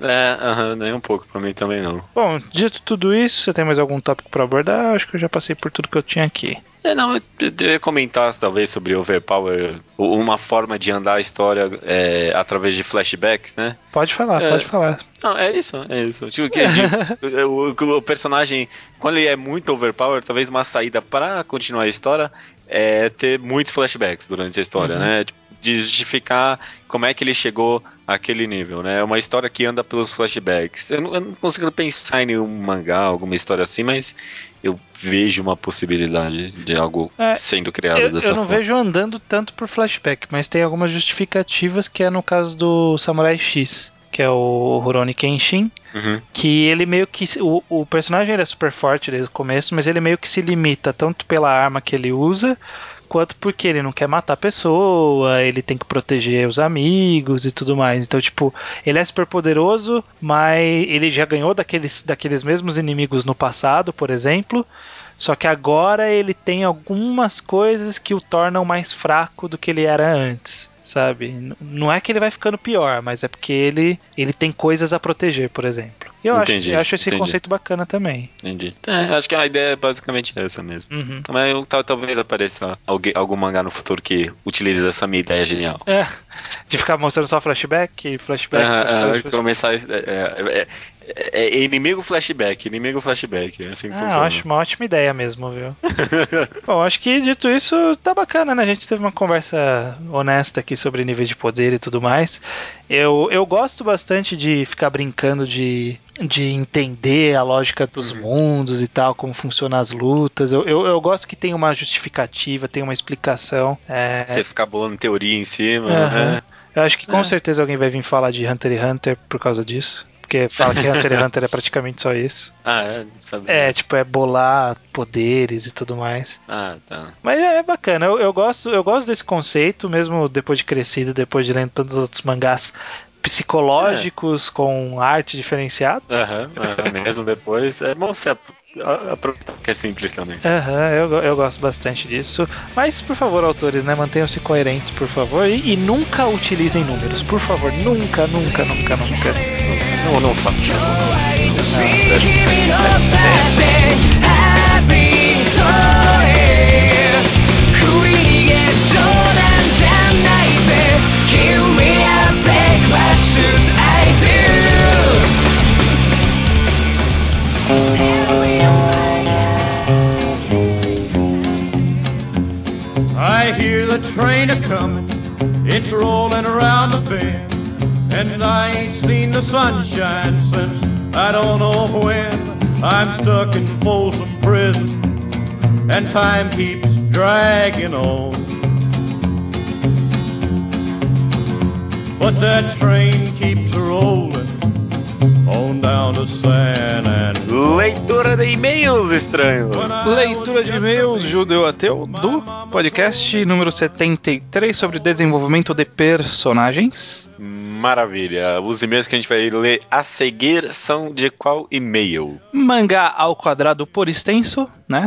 É, aham, nem um pouco, pra mim também não. Bom, dito tudo isso, você tem mais algum tópico para abordar? Acho que eu já passei por tudo que eu tinha aqui. É, não, eu ia comentar talvez sobre Overpower, uma forma de andar a história é, através de flashbacks, né? Pode falar, é, pode falar. Não, é isso, é isso. Tipo, que, o, o, personagem, quando ele é muito overpower, talvez uma saída para continuar a história é ter muitos flashbacks durante a história, uhum. né? De justificar como é que ele chegou àquele nível, né? É uma história que anda pelos flashbacks. Eu não, eu não consigo pensar em nenhum mangá, alguma história assim, mas eu vejo uma possibilidade de algo é, sendo criado eu, dessa forma. Eu não forma. vejo andando tanto por flashback, mas tem algumas justificativas que é no caso do Samurai X que é o Rurouni Kenshin, uhum. que ele meio que o, o personagem é super forte desde o começo, mas ele meio que se limita tanto pela arma que ele usa quanto porque ele não quer matar a pessoa, ele tem que proteger os amigos e tudo mais. Então, tipo, ele é super poderoso, mas ele já ganhou daqueles, daqueles mesmos inimigos no passado, por exemplo. Só que agora ele tem algumas coisas que o tornam mais fraco do que ele era antes sabe? Não é que ele vai ficando pior, mas é porque ele, ele tem coisas a proteger, por exemplo. Eu entendi, acho, acho esse entendi. conceito bacana também. Entendi. É, acho que a ideia é basicamente essa mesmo. Uhum. Mas eu, talvez apareça alguém, algum mangá no futuro que utilize essa minha ideia genial. É, de ficar mostrando só flashback, flashback, é, flashback, é, começar. É, é, é, é, inimigo flashback, inimigo flashback. É assim que ah, funciona. acho uma ótima ideia mesmo, viu? Bom, acho que dito isso, tá bacana, né? A gente teve uma conversa honesta aqui sobre níveis de poder e tudo mais. Eu, eu gosto bastante de ficar brincando de de entender a lógica dos uhum. mundos e tal, como funcionam as lutas. Eu, eu, eu, gosto que tem uma justificativa, tem uma explicação. É... Você ficar bolando teoria em cima. Uhum. Né? Eu acho que com é. certeza alguém vai vir falar de Hunter x Hunter por causa disso porque fala que Hunter x Hunter é praticamente só isso. Ah, é? Sabe é, tipo, é bolar poderes e tudo mais. Ah, tá. Mas é, é bacana, eu, eu, gosto, eu gosto desse conceito, mesmo depois de crescido, depois de ler todos os outros mangás psicológicos é. com arte diferenciada. Aham, uhum, mesmo depois. É bom você aproveitar que é simples também. Aham, uhum, eu, eu gosto bastante disso. Mas, por favor, autores, né? Mantenham-se coerentes, por favor. E, e, nunca utilizem números, por favor. Nunca, nunca, nunca, nunca. Não, não faço. I hear the train a comin', it's rollin' around the bend, and I ain't seen the sunshine since. I don't know when. I'm stuck in Folsom Prison, and time keeps dragging on. But that train keeps rolling on down to San Antonio. Leitura de e-mails, estranho. Leitura de e-mails, judeu ateu, do podcast número 73 sobre desenvolvimento de personagens. Maravilha. Os e-mails que a gente vai ler a seguir são de qual e-mail? Mangá ao quadrado por extenso, né?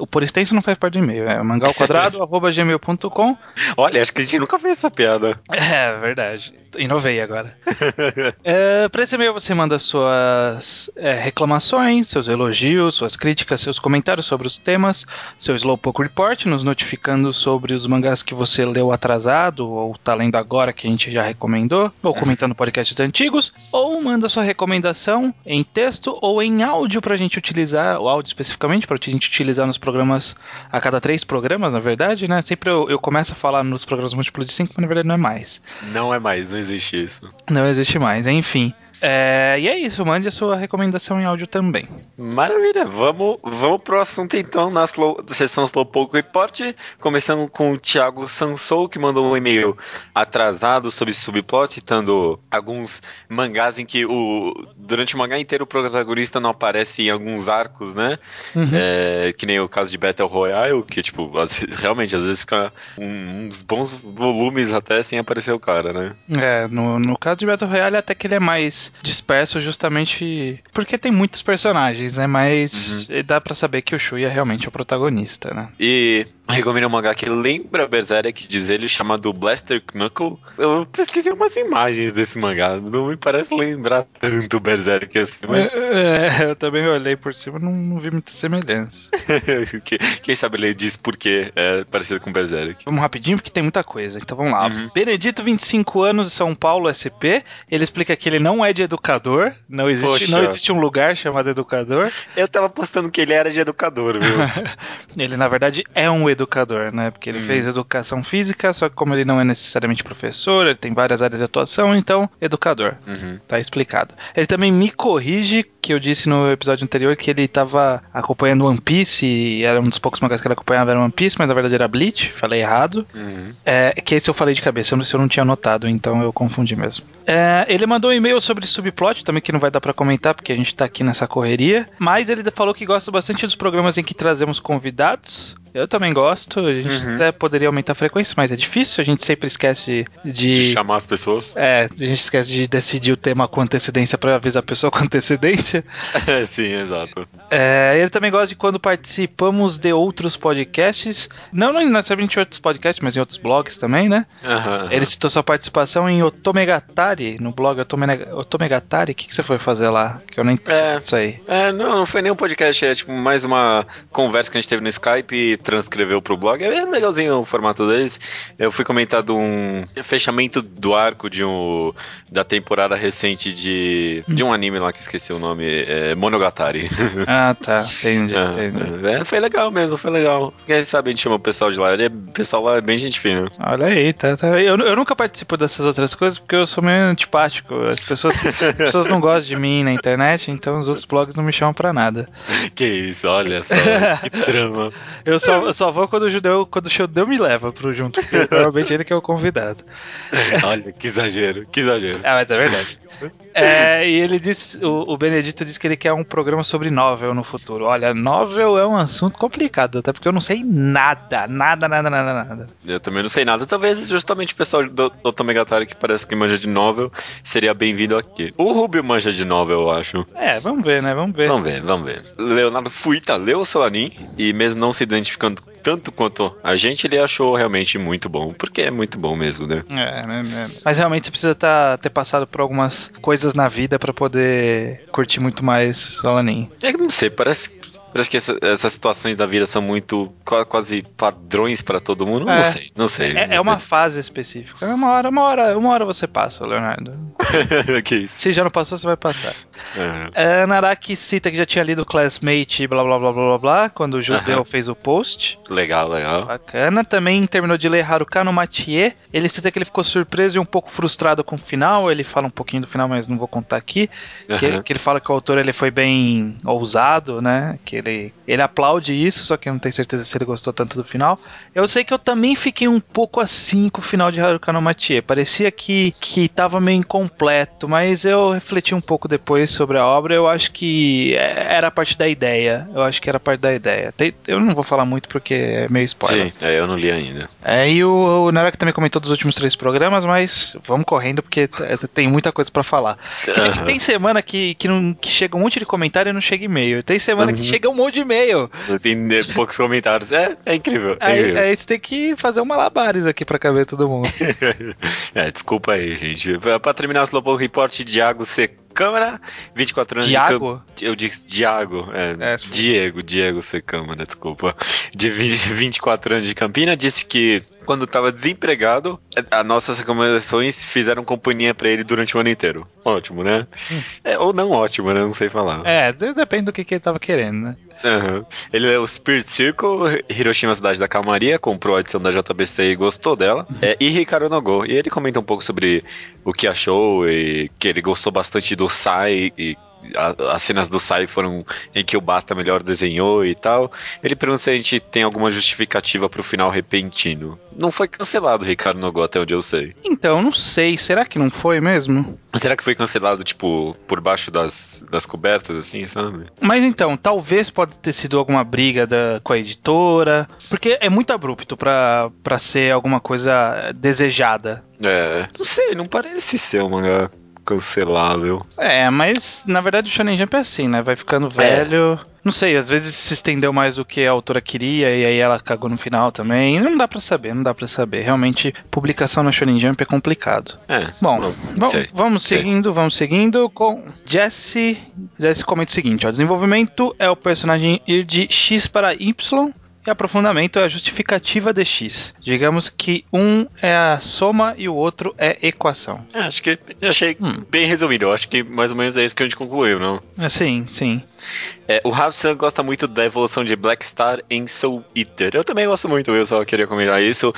O por extenso não faz parte do e-mail, é mangá ao quadrado arroba gmail.com. Olha, acho que a gente nunca fez essa piada. É, verdade. Inovei agora. é, para esse e-mail você manda suas é, reclamações, seus elogios, suas críticas, seus comentários sobre os temas, seu Slowpoke Report, nos notificando sobre os mangás que você leu atrasado ou tá lendo agora que a gente já recomendou recomendou, ou comentando podcasts antigos, ou manda sua recomendação em texto ou em áudio pra gente utilizar, o áudio especificamente, pra gente utilizar nos programas, a cada três programas, na verdade, né? Sempre eu, eu começo a falar nos programas múltiplos de cinco, mas na verdade não é mais. Não é mais, não existe isso. Não existe mais, enfim. É, e é isso, mande a sua recomendação em áudio também. Maravilha, vamos, vamos pro assunto então na slow, sessão Slowpoke Report, começando com o Thiago Sansou, que mandou um e-mail atrasado sobre subplot, citando alguns mangás em que o durante o mangá inteiro o protagonista não aparece em alguns arcos, né? Uhum. É, que nem o caso de Battle Royale, que tipo, às vezes- realmente, às vezes fica um- uns bons volumes até sem aparecer o cara, né? É, no, no caso de Battle Royale, até que ele é mais disperso justamente porque tem muitos personagens, né? Mas dá pra saber que o Shuya é realmente o protagonista, né? E recomendo um mangá que lembra Berserk, diz ele, chamado Blaster Knuckle. Eu pesquisei umas imagens desse mangá, não me parece lembrar tanto Berserk assim, mas É, eu também olhei por cima não, não vi muita semelhança. que- quem sabe ele diz por que é parecido com Berserk. Vamos rapidinho porque tem muita coisa. Então vamos lá. Uhum. Benedito, 25 anos, São Paulo, SP. Ele explica que ele não é de educador. Não existe, Poxa. não existe um lugar chamado educador. Eu tava postando que ele era de educador, viu? Ele, na verdade, é um educador, né? Porque ele Hum. fez educação física, só que como ele não é necessariamente professor, ele tem várias áreas de atuação, então, educador. Uhum. Tá explicado. Ele também me corrige que eu disse no episódio anterior que ele tava acompanhando One Piece e era um dos poucos mangás que ele acompanhava era One Piece, mas na verdade era Bleach, falei errado. Uhum. É, que esse eu falei de cabeça, eu não, se eu não tinha anotado, então eu confundi mesmo. É, ele mandou um e-mail sobre subplot, também que não vai dar pra comentar, porque a gente tá aqui nessa correria. Mas ele falou que gosta bastante dos programas em que trazemos convidados. Eu também gosto, a gente Uhum. até poderia aumentar a frequência, mas é difícil, a gente sempre esquece De de. chamar as pessoas. É, a gente esquece de decidir o tema com antecedência pra avisar a pessoa com antecedência. Sim, exato. É, ele também gosta de quando participamos de outros podcasts. Não, não necessariamente em outros podcasts, mas em outros blogs também, né? Aham. Ele citou sua participação em Otomegatari, no blog Otome- Otomegatari. O que, que você foi fazer lá? Que eu nem sei É. disso aí. É, não, não foi nem um podcast, é tipo mais uma conversa que a gente teve no Skype e transcreveu pro blog. É legalzinho o formato deles. Eu fui comentar de um fechamento do arco de um da temporada recente de de um anime lá que esqueci o nome, é Monogatari. Ah, tá. Entendi, É, entendi. é, foi legal mesmo, foi legal. Quem sabe a gente chama o pessoal de lá. É, o pessoal lá é bem gente fina. Olha aí, tá, tá. Eu, eu nunca participo dessas outras coisas porque eu sou meio antipático. As pessoas, as pessoas não gostam de mim na internet, então os outros blogs não me chamam pra nada. Que isso, olha só, que drama. Eu só, eu só vou quando o judeu, quando o judeu me leva pro junto, porque provavelmente ele que é o convidado. Olha, que exagero, que exagero. Ah, mas é verdade. É, e ele disse, o, o Benedito disse que ele quer um programa sobre novel no futuro. Olha, novel é um assunto complicado, até porque eu não sei nada, nada, nada, nada, nada. Eu também não sei nada. Talvez justamente o pessoal do, do Tomegatari que parece que manja de novel seria bem-vindo aqui. O Rubio manja de novel, eu acho. É, vamos ver, né? Vamos ver. Vamos ver, vamos ver. Leonardo Fuita leu o Solanin e mesmo não se identificando tanto quanto a gente, ele achou realmente muito bom. Porque é muito bom mesmo, né? É, né, né. Mas realmente você precisa tá, ter passado por algumas coisas na vida pra poder curtir muito mais Solanin. É que não sei, parece. Parece que essa- essas situações da vida são muito qua- quase padrões pra todo mundo. Não É. sei, não sei. É, não é uma sei. fase específica. É uma hora, uma hora, uma hora você passa, Leonardo. que isso. Se já não passou, você vai passar. É. A Naraki cita que já tinha lido Classmate, blá blá blá blá blá blá, quando o Judeu Aham. fez o post. Legal, legal. Bacana. Também terminou de ler Haruka no Matie. Ele cita que ele ficou surpreso e um pouco frustrado com o final. Ele fala um pouquinho do final, mas não vou contar aqui. Que, Aham. que ele fala que o autor ele foi bem ousado, né? Que ele, ele aplaude isso, só que eu não tenho certeza se ele gostou tanto do final. Eu sei que eu também fiquei um pouco assim com o final de Haruka no Matie. Parecia que, que tava meio incompleto, mas eu refleti um pouco depois sobre a obra. Eu acho que é- era parte da ideia. Eu acho que era parte da ideia. Eu não vou falar muito porque é meio spoiler. Sim, é, eu não li ainda. É, e o, o Narek também comentou dos últimos três programas, mas vamos correndo porque t- tem muita coisa pra falar. Que tem, tem semana que, que, não, que chega um monte de comentário e não chega e-mail. Tem semana que Uhum. chega um monte de e-mail. Tem é, poucos comentários. É, é incrível. É, Aí, incrível. aí você tem que fazer um malabares aqui pra caber todo mundo. É, desculpa aí, gente. Pra, terminar o Slowpoke Report, Diago C. Câmara, 24 anos de Diago? Eu disse Diago, é, É, Diego, Diego C. Câmara, desculpa. De 20 24 anos de Campina, disse que quando estava desempregado, as nossas recomendações fizeram companhia pra ele durante o ano inteiro. Ótimo, né? É, ou não ótimo, né? Não sei falar. É, de- depende do que, que ele tava querendo, né? Uhum. Ele é o Spirit Circle, Hiroshima Cidade da Calmaria, comprou a edição da JBC e gostou dela. É, e Ricardo. E ele comenta um pouco sobre o que achou e que ele gostou bastante do Sai e a- as cenas do Sai foram em que o Bata melhor desenhou e tal. Ele pergunta se a gente tem alguma justificativa pro final repentino. Não foi cancelado Ricardo Nogô, até onde eu sei. Então, não sei. Será que não foi mesmo? Será que foi cancelado, tipo, por baixo das, das cobertas, assim, sabe? Mas então, talvez pode ter sido alguma briga da, com a editora. Porque é muito abrupto pra, pra ser alguma coisa desejada. É, não sei, não parece ser um mangá cancelável. É, mas na verdade o Shonen Jump é assim, né? Vai ficando velho. Não sei, às vezes se estendeu mais do que a autora queria e aí ela cagou no final também. Não dá pra saber, não dá pra saber. Realmente, publicação no Shonen Jump é complicado. É. Bom, não, va- sei. vamos sei. seguindo, vamos seguindo com Jesse. Jesse comenta o seguinte: ó, desenvolvimento é o personagem ir de X para Y. E aprofundamento é a justificativa de X. Digamos que um é a soma e o outro é equação. É, acho que achei Hum. bem resumido. Eu acho que mais ou menos é isso que a gente concluiu, não? É, sim, sim. É, o Rafsan gosta muito da evolução de Black Star em Soul Eater. Eu também gosto muito, eu só queria comentar isso.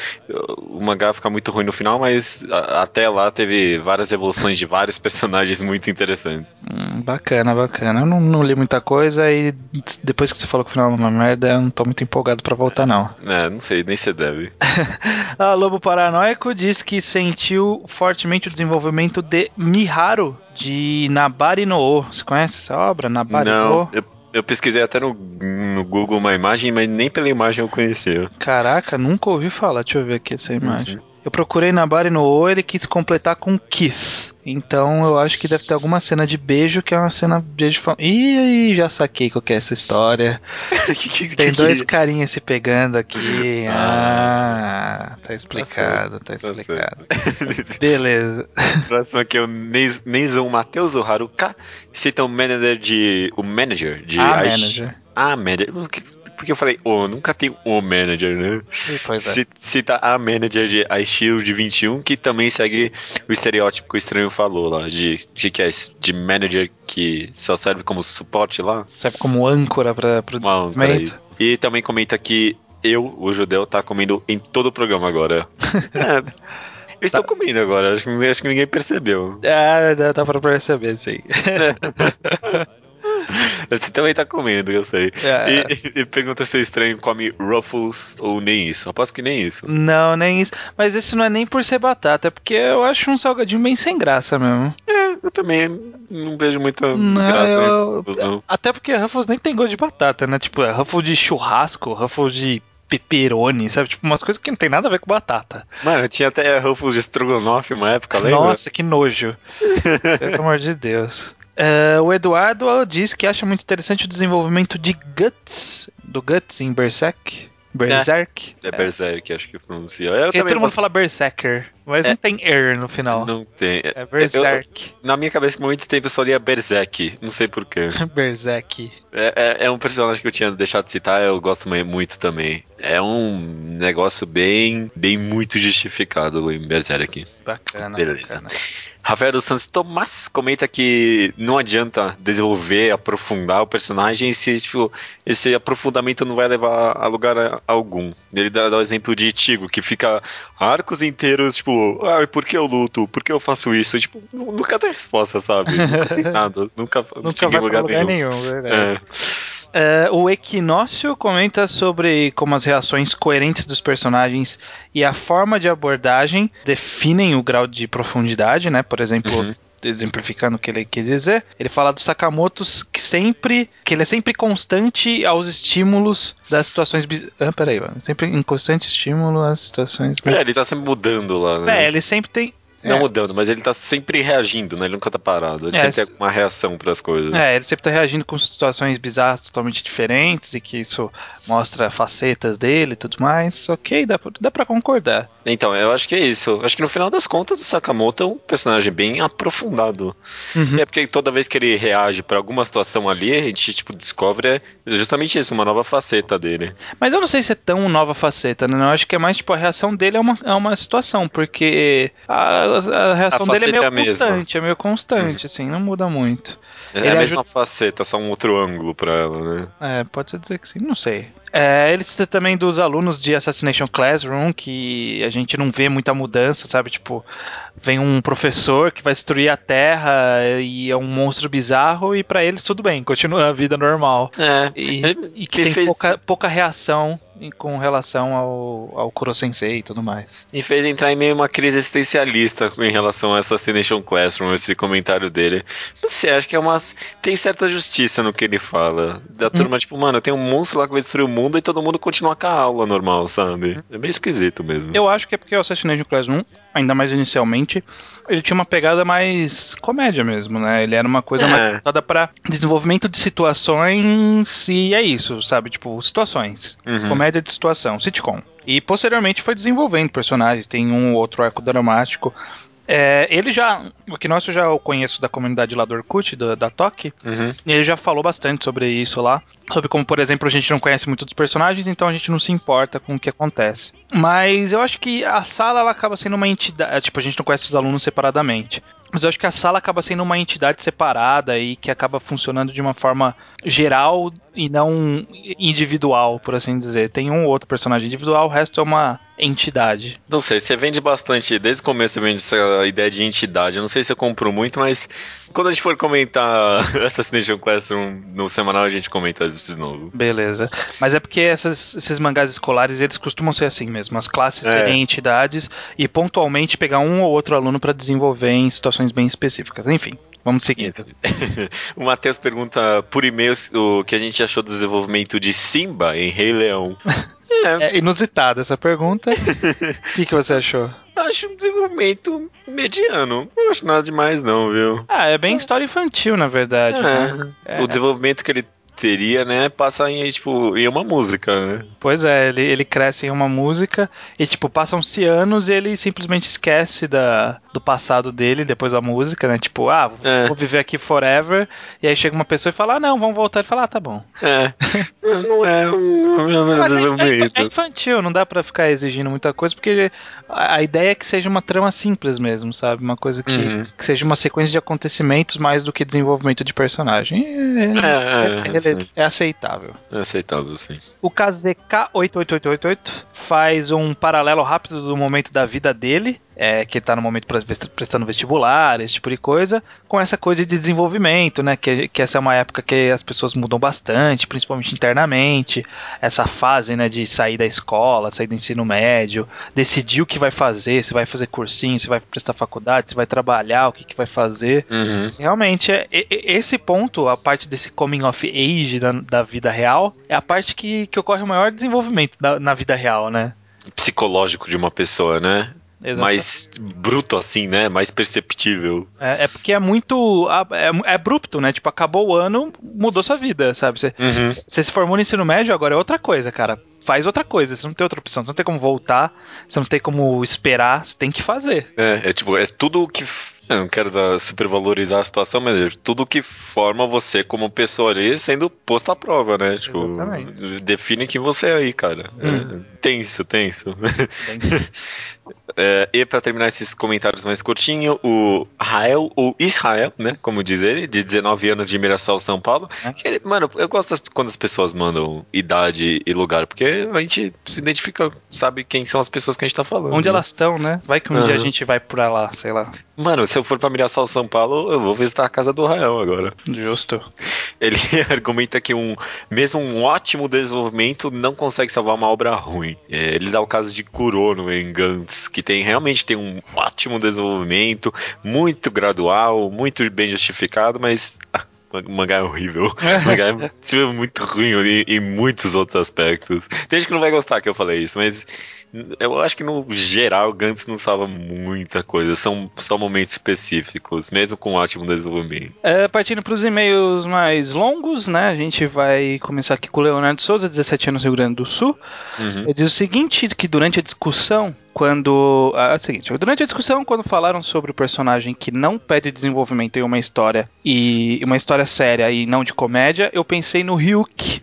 O mangá fica muito ruim no final, mas a- até lá teve várias evoluções de vários personagens muito interessantes. Hum, bacana, bacana. Eu não, não li muita coisa e depois que você falou que o final é uma merda, eu não tô muito empolgado pra voltar, não. É, não sei, nem se deve. A Lobo Paranoico diz que sentiu fortemente o desenvolvimento de Miharu de Nabari no O. Você conhece essa obra? Nabari no não, O? eu, pesquisei até no, no Google uma imagem, mas nem pela imagem eu conhecia. Caraca, nunca ouvi falar. Deixa eu ver aqui essa imagem. Eu procurei Nabari no O, ele quis completar com Kiss. Então eu acho que deve ter alguma cena de beijo que é uma cena de beijo. Fam... Ih, já saquei qual que é essa história. Tem dois carinhas se pegando aqui. Ah, tá explicado, tá Tá explicado. Beleza. Próximo aqui é o Neizon Matheus o Haruka. Cita o manager de. O manager de. A Aishi- manager. A manager. Por que- Porque eu falei, oh, nunca tem o manager, né? Pois é. Ci- Cita a manager de iShield 21, que também segue o estereótipo que o estranho falou lá, de, de que é de manager que só serve como suporte lá. Serve como âncora para o âncora, desenvolvimento. isso. E também comenta que eu, o judeu, tá comendo em todo o programa agora. é. Eu estou comendo agora, acho que, acho que ninguém percebeu. Ah, dá, dá pra perceber, sim. Você também tá comendo, eu sei. É. E, e pergunta se o estranho come Ruffles ou nem isso. Aposto que nem isso. Não, nem isso. Mas esse não é nem por ser batata, é porque eu acho um salgadinho bem sem graça mesmo. É, eu também não vejo muita Não, graça eu- Ruffles, não. Até porque Ruffles nem tem gosto de batata, né? Tipo, é Ruffles de churrasco, Ruffles de pepperoni, sabe? Tipo, umas coisas que não tem nada a ver com batata. Mano, tinha até Ruffles de Strogonoff uma época, lembra? Nossa, que nojo. Pelo amor de Deus. É, o Eduardo diz que acha muito interessante o desenvolvimento de Guts, do Guts em Berserk. Berserk. É Berserk, acho que pronuncia. Eu Porque todo mundo fala Berserker, mas É. não tem er no final. Não tem. É Berserk. Eu- na minha cabeça, por muito tempo, eu só lia Berserk. Não sei porquê. Berserk. É, é, é um personagem que eu tinha deixado de citar, eu gosto mu- muito também. É um negócio bem, bem muito justificado em Berserk. Bacana, Beleza. bacana. Rafael dos Santos Tomás comenta que não adianta desenvolver, aprofundar o personagem se tipo, esse aprofundamento não vai levar a lugar algum. Ele dá, dá o exemplo de Tigo, que fica arcos inteiros, tipo, ah, por que eu luto? Por que eu faço isso? Tipo, nu- nunca tem resposta, sabe? Nunca tem nada. Nunca, Nunca vai pra lugar nenhum, verdade. É. É, o Equinócio comenta sobre como as reações coerentes dos personagens e a forma de abordagem definem o grau de profundidade, né? Por exemplo, Uhum. Exemplificando o que ele quis dizer, ele fala do Sakamoto que sempre que ele é sempre constante aos estímulos das situações ah, peraí, mano. sempre em constante estímulo às situações É, ele tá sempre mudando lá, né? é, ele sempre tem Não é. mudando, mas ele tá sempre reagindo, né? Ele nunca tá parado. Ele É, sempre tem uma reação pras coisas. É, ele sempre tá reagindo com situações bizarras totalmente diferentes e que isso mostra facetas dele e tudo mais. Ok, dá, pra- dá pra concordar. Então, eu acho que é isso. Acho que no final das contas o Sakamoto é um personagem bem aprofundado. Uhum. É porque toda vez que ele reage pra alguma situação ali, a gente tipo descobre justamente isso, uma nova faceta dele. Mas eu não sei se é tão nova faceta, né? Eu acho que é mais tipo a reação dele é uma, é uma situação, porque ah, a, a reação A dele é é meio constante, é meio constante, assim, não muda muito. É Ele a mesma ajuda- faceta, só um outro ângulo pra ela, né? É, pode ser dizer que sim, não sei. É, ele cita também dos alunos de Assassination Classroom, que a gente não vê muita mudança, sabe? Tipo, vem um professor que vai destruir a Terra e é um monstro bizarro, e pra eles tudo bem, continua a vida normal. É. E, e que ele tem fez- pouca, pouca reação com relação ao, ao Kuro Sensei e tudo mais. E fez entrar em meio uma crise existencialista em relação a Assassination Classroom, esse comentário dele. Não sei, acho que é uma. Tem certa justiça no que ele fala. Da turma, tipo, mano, tem um monstro lá que vai destruir o mundo e todo mundo continua com a aula normal, sabe? É bem esquisito mesmo. Eu acho que é porque o Assassination Classroom, ainda mais inicialmente, ele tinha uma pegada mais comédia mesmo, né? Ele era uma coisa É. mais voltada pra desenvolvimento de situações e é isso, sabe? Tipo, situações. Uhum. Comédia de situação, sitcom. E posteriormente foi desenvolvendo personagens, tem um ou outro arco dramático. É, ele já. O que nós eu já conheço da comunidade lá do Orkut, da, da Toque, Uhum. ele já falou bastante sobre isso lá. Sobre como, por exemplo, a gente não conhece muito dos personagens, então a gente não se importa com o que acontece. Mas eu acho que a sala ela acaba sendo uma entidade. Tipo, a gente não conhece os alunos separadamente. Mas eu acho que a sala acaba sendo uma entidade separada e que acaba funcionando de uma forma geral e não individual, por assim dizer. Tem um ou outro personagem individual, o resto é uma entidade. Não sei, você vende bastante, desde o começo você vende essa ideia de entidade. Eu não sei se eu compro muito, mas quando a gente for comentar Assassination Classroom no semanal, a gente comenta isso de novo. Beleza. Mas é porque essas- esses mangás escolares, eles costumam ser assim mesmo. As classes É. serem entidades e pontualmente pegar um ou outro aluno pra desenvolver em situações bem específicas. Enfim, vamos seguir. o Matheus pergunta por e-mail o que a gente achou do desenvolvimento de Simba em Rei Leão. É, É inusitada essa pergunta. O que, que você achou? acho um desenvolvimento mediano. Não acho nada demais, não, viu? Ah, é bem história infantil, na verdade. né? É. O desenvolvimento que ele teria, né, passa em, tipo, em uma música, né? Pois é, ele, ele cresce em uma música e, tipo, passam-se anos e ele simplesmente esquece da, do passado dele depois da música, né? Tipo, ah, É. vou viver aqui forever. E aí chega uma pessoa e fala, ah, não, vamos voltar. Ele fala, ah, tá bom. É. não é um é um é, é, é infantil, não dá pra ficar exigindo muita coisa, porque a, a ideia é que seja uma trama simples mesmo, sabe? Uma coisa que, Uhum. que seja uma sequência de acontecimentos mais do que desenvolvimento de personagem. É, É, é, é-. É aceitável. É aceitável, sim. O KZK8888 faz um paralelo rápido do momento da vida dele, é, que ele tá no momento pre- prestando vestibular, esse tipo de coisa, com essa coisa de desenvolvimento, né? Que, que essa é uma época que as pessoas mudam bastante, principalmente internamente. Essa fase, né, de sair da escola, sair do ensino médio, decidir o que vai fazer, se vai fazer cursinho, se vai prestar faculdade, se vai trabalhar, o que, que vai fazer. Uhum. Realmente, é, e- esse ponto, a parte desse coming of age da, da vida real, é a parte que, que ocorre o maior desenvolvimento da- na vida real, né? Psicológico de uma pessoa, né? Mais bruto assim, né? Mais perceptível. É, é porque é muito. É, é abrupto, né? Tipo, acabou o ano, mudou sua vida, sabe? Você, Uhum. você se formou no ensino médio, agora é outra coisa, cara. Faz outra coisa, você não tem outra opção, você não tem como voltar, você não tem como esperar, você tem que fazer. É, é tipo, é tudo o que. Eu não quero dar, supervalorizar a situação, mas é tudo que forma você como pessoa ali sendo posto à prova, né? Tipo, Exatamente. define quem você é aí, cara. É, Hum. tenso, tenso. É, e pra terminar esses comentários mais curtinhos, o Rael, ou Israel, né? Como diz ele, de 19 anos de Mirassol, São Paulo. É. Ele- mano, eu gosto das- quando as pessoas mandam idade e lugar, porque a gente se identifica, sabe quem são as pessoas que a gente tá falando. Onde elas estão, né? Vai que um Aham. dia a gente vai pra lá, sei lá. Mano, se eu for pra Mirassol, São Paulo, eu vou visitar a casa do Rael agora. Justo. Ele argumenta que um mesmo um ótimo desenvolvimento não consegue salvar uma obra ruim. É, ele dá o caso de Kurono em Gantz, que tem realmente tem um ótimo desenvolvimento, muito gradual, muito bem justificado, mas ah, o mangá é horrível. O mangá é muito ruim em, em muitos outros aspectos. Tem gente que não vai gostar que eu falei isso, mas eu acho que no geral Gantz não salva muita coisa. São só momentos específicos, mesmo com ótimo desenvolvimento. É, partindo para os e-mails mais longos, né? A gente vai começar aqui com o Leonardo Souza, 17 anos, Rio Grande do Sul. Uhum. Ele diz o seguinte, que durante a discussão, quando... Ah, é o seguinte, durante a discussão, quando falaram sobre o personagem que não pede desenvolvimento em uma história, e uma história séria e não de comédia, eu pensei no Ryuk,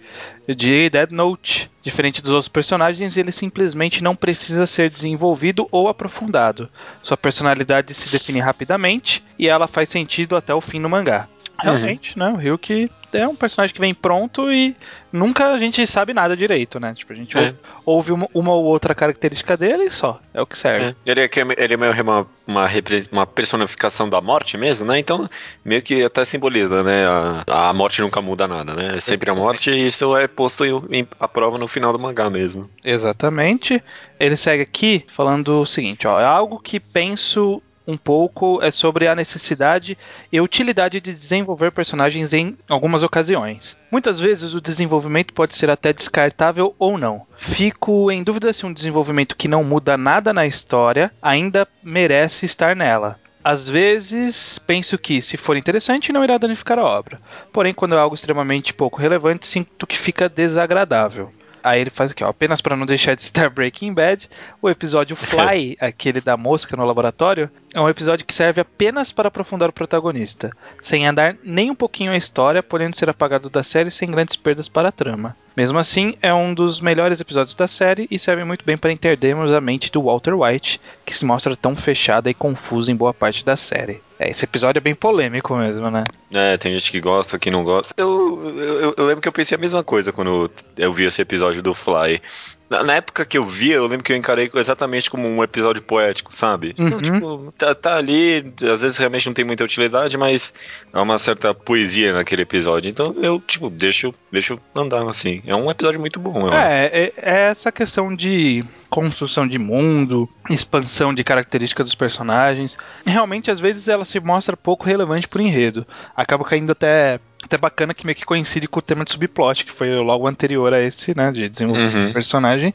de Dead Note. Diferente dos outros personagens, ele simplesmente não precisa ser desenvolvido ou aprofundado. Sua personalidade se define rapidamente e ela faz sentido até o fim do mangá. Realmente, uhum. né? O Ryuki é um personagem que vem pronto e nunca a gente sabe nada direito, né? Tipo, a gente é. ouve uma, uma, ou outra característica dele e só. É o que serve. É. Ele, é, ele é meio uma, uma, uma, personificação da morte mesmo, né? Então, meio que até simboliza, né? A, a morte nunca muda nada, né? É sempre a morte e isso é posto em, em, a prova no final do mangá mesmo. Exatamente. Ele segue aqui falando o seguinte, ó. É algo que penso um pouco é sobre a necessidade e utilidade de desenvolver personagens em algumas ocasiões. Muitas vezes o desenvolvimento pode ser até descartável ou não. Fico em dúvida se um desenvolvimento que não muda nada na história ainda merece estar nela. Às vezes, penso que, se for interessante, não irá danificar a obra. Porém, quando é algo extremamente pouco relevante, sinto que fica desagradável. Aí ele faz aqui, ó, apenas para não deixar de citar Breaking Bad, o episódio Fly, aquele da mosca no laboratório, é um episódio que serve apenas para aprofundar o protagonista, sem andar nem um pouquinho a história, podendo ser apagado da série sem grandes perdas para a trama. Mesmo assim, é um dos melhores episódios da série e serve muito bem para entendermos a mente do Walter White, que se mostra tão fechada e confusa em boa parte da série. É, esse episódio é bem polêmico mesmo, né? É, tem gente que gosta, que não gosta. Eu, eu, eu lembro que eu pensei a mesma coisa quando eu vi esse episódio do Fly. Na, na, época que eu via, eu lembro que eu encarei exatamente como um episódio poético, sabe? Então, uhum. Então, tipo, tá, tá, ali, às vezes realmente não tem muita utilidade, mas há uma certa poesia naquele episódio. Então eu, tipo, deixo, deixo andar assim. É um episódio muito bom. É, é, é essa questão de construção de mundo, expansão de características dos personagens. Realmente, às vezes, ela se mostra pouco relevante pro enredo. Acaba caindo até até bacana que meio que coincide com o tema de subplot, que foi logo anterior a esse, né, de desenvolvimento uhum. do personagem,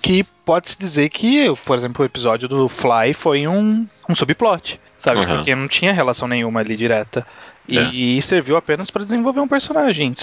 que pode-se dizer que, por exemplo, o episódio do Fly foi um, um subplot, sabe? Uhum. Porque não tinha relação nenhuma ali direta. E, é. e serviu apenas para desenvolver um personagem.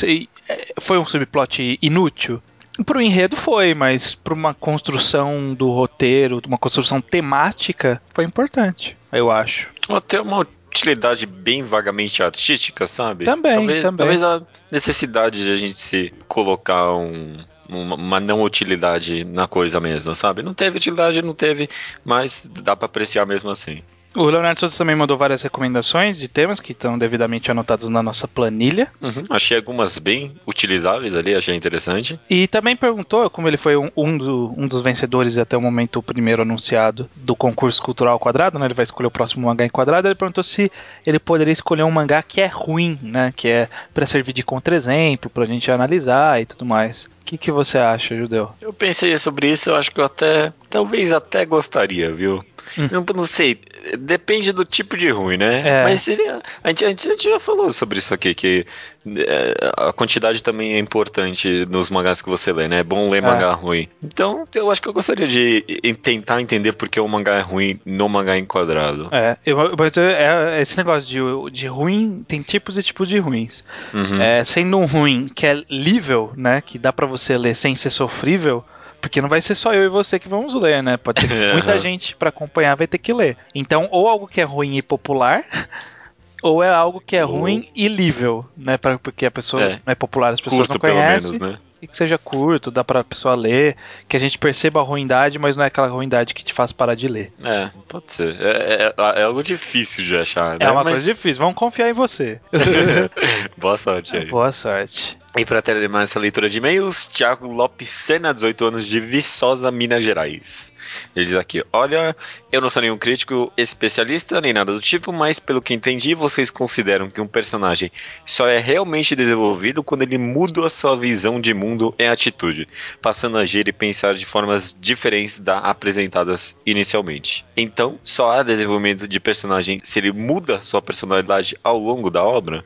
É, foi um subplot inútil? Pro enredo foi, mas para uma construção do roteiro, uma construção temática, foi importante, eu acho. Até uma utilidade bem vagamente artística, sabe? Também, talvez, também. Talvez a necessidade de a gente se colocar um, uma, uma, não utilidade na coisa mesmo, sabe? Não teve utilidade, não teve, mas dá para apreciar mesmo assim. O Leonardo Souza também mandou várias recomendações de temas que estão devidamente anotados na nossa planilha. Uhum, achei algumas bem utilizáveis ali, achei interessante. E também perguntou, como ele foi um, um, do, um dos vencedores e até o momento o primeiro anunciado do concurso cultural quadrado, né? Ele vai escolher o próximo mangá em quadrado. Ele perguntou se ele poderia escolher um mangá que é ruim, né? Que é para servir de contra-exemplo, pra gente analisar e tudo mais. O que, que você acha, Judeu? Eu pensei sobre isso, eu acho que eu até. Talvez até gostaria, viu? Hum. Eu não sei, depende do tipo de ruim, né? É. Mas seria. A gente, a gente já falou sobre isso aqui, que é, a quantidade também é importante nos mangás que você lê, né? É bom ler é. mangá ruim. Então, eu acho que eu gostaria de tentar entender por que o mangá é ruim no mangá enquadrado. É, eu, mas é, é, esse negócio de, de ruim, tem tipos e tipos de ruins. Uhum. É, sendo um ruim que é lível, né? Que dá para você ler sem ser sofrível porque não vai ser só eu e você que vamos ler, né? Pode ter muita gente para acompanhar vai ter que ler. Então, ou algo que é ruim e popular, ou é algo que é ruim e lível, né? Pra, porque a pessoa é. não é popular, as pessoas Curto, não conhecem. Menos, né? E que seja curto, dá pra pessoa ler, que a gente perceba a ruindade, mas não é aquela ruindade que te faz parar de ler. É, pode ser. É, é, é algo difícil de achar, né? É uma mas... coisa difícil, vamos confiar em você. Boa sorte aí. Boa sorte. E para terminar essa leitura de e-mails, Thiago Lopes Sena, 18 anos, de Viçosa, Minas Gerais. Ele diz aqui: Olha, eu não sou nenhum crítico especialista, nem nada do tipo, mas pelo que entendi, vocês consideram que um personagem só é realmente desenvolvido quando ele muda a sua visão de mundo e atitude, passando a agir e pensar de formas diferentes da apresentadas inicialmente. Então, só há desenvolvimento de personagem se ele muda sua personalidade ao longo da obra?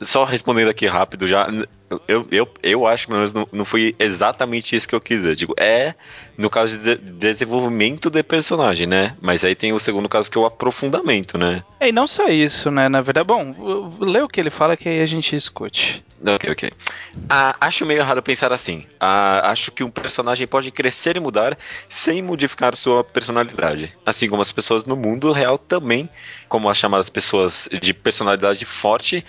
Só respondendo aqui rápido já, eu, eu, eu acho que não, não foi exatamente isso que eu quis dizer. Digo, é no caso de desenvolvimento de personagem, né? Mas aí tem o segundo caso que é o aprofundamento, né? É, e não só isso, né? Na verdade, bom, lê o que ele fala que aí a gente escute. Ok, ok. Ah, acho meio errado pensar assim. Ah, acho que um personagem pode crescer e mudar sem modificar sua personalidade. Assim como as pessoas no mundo real também, como as chamadas pessoas de personalidade forte,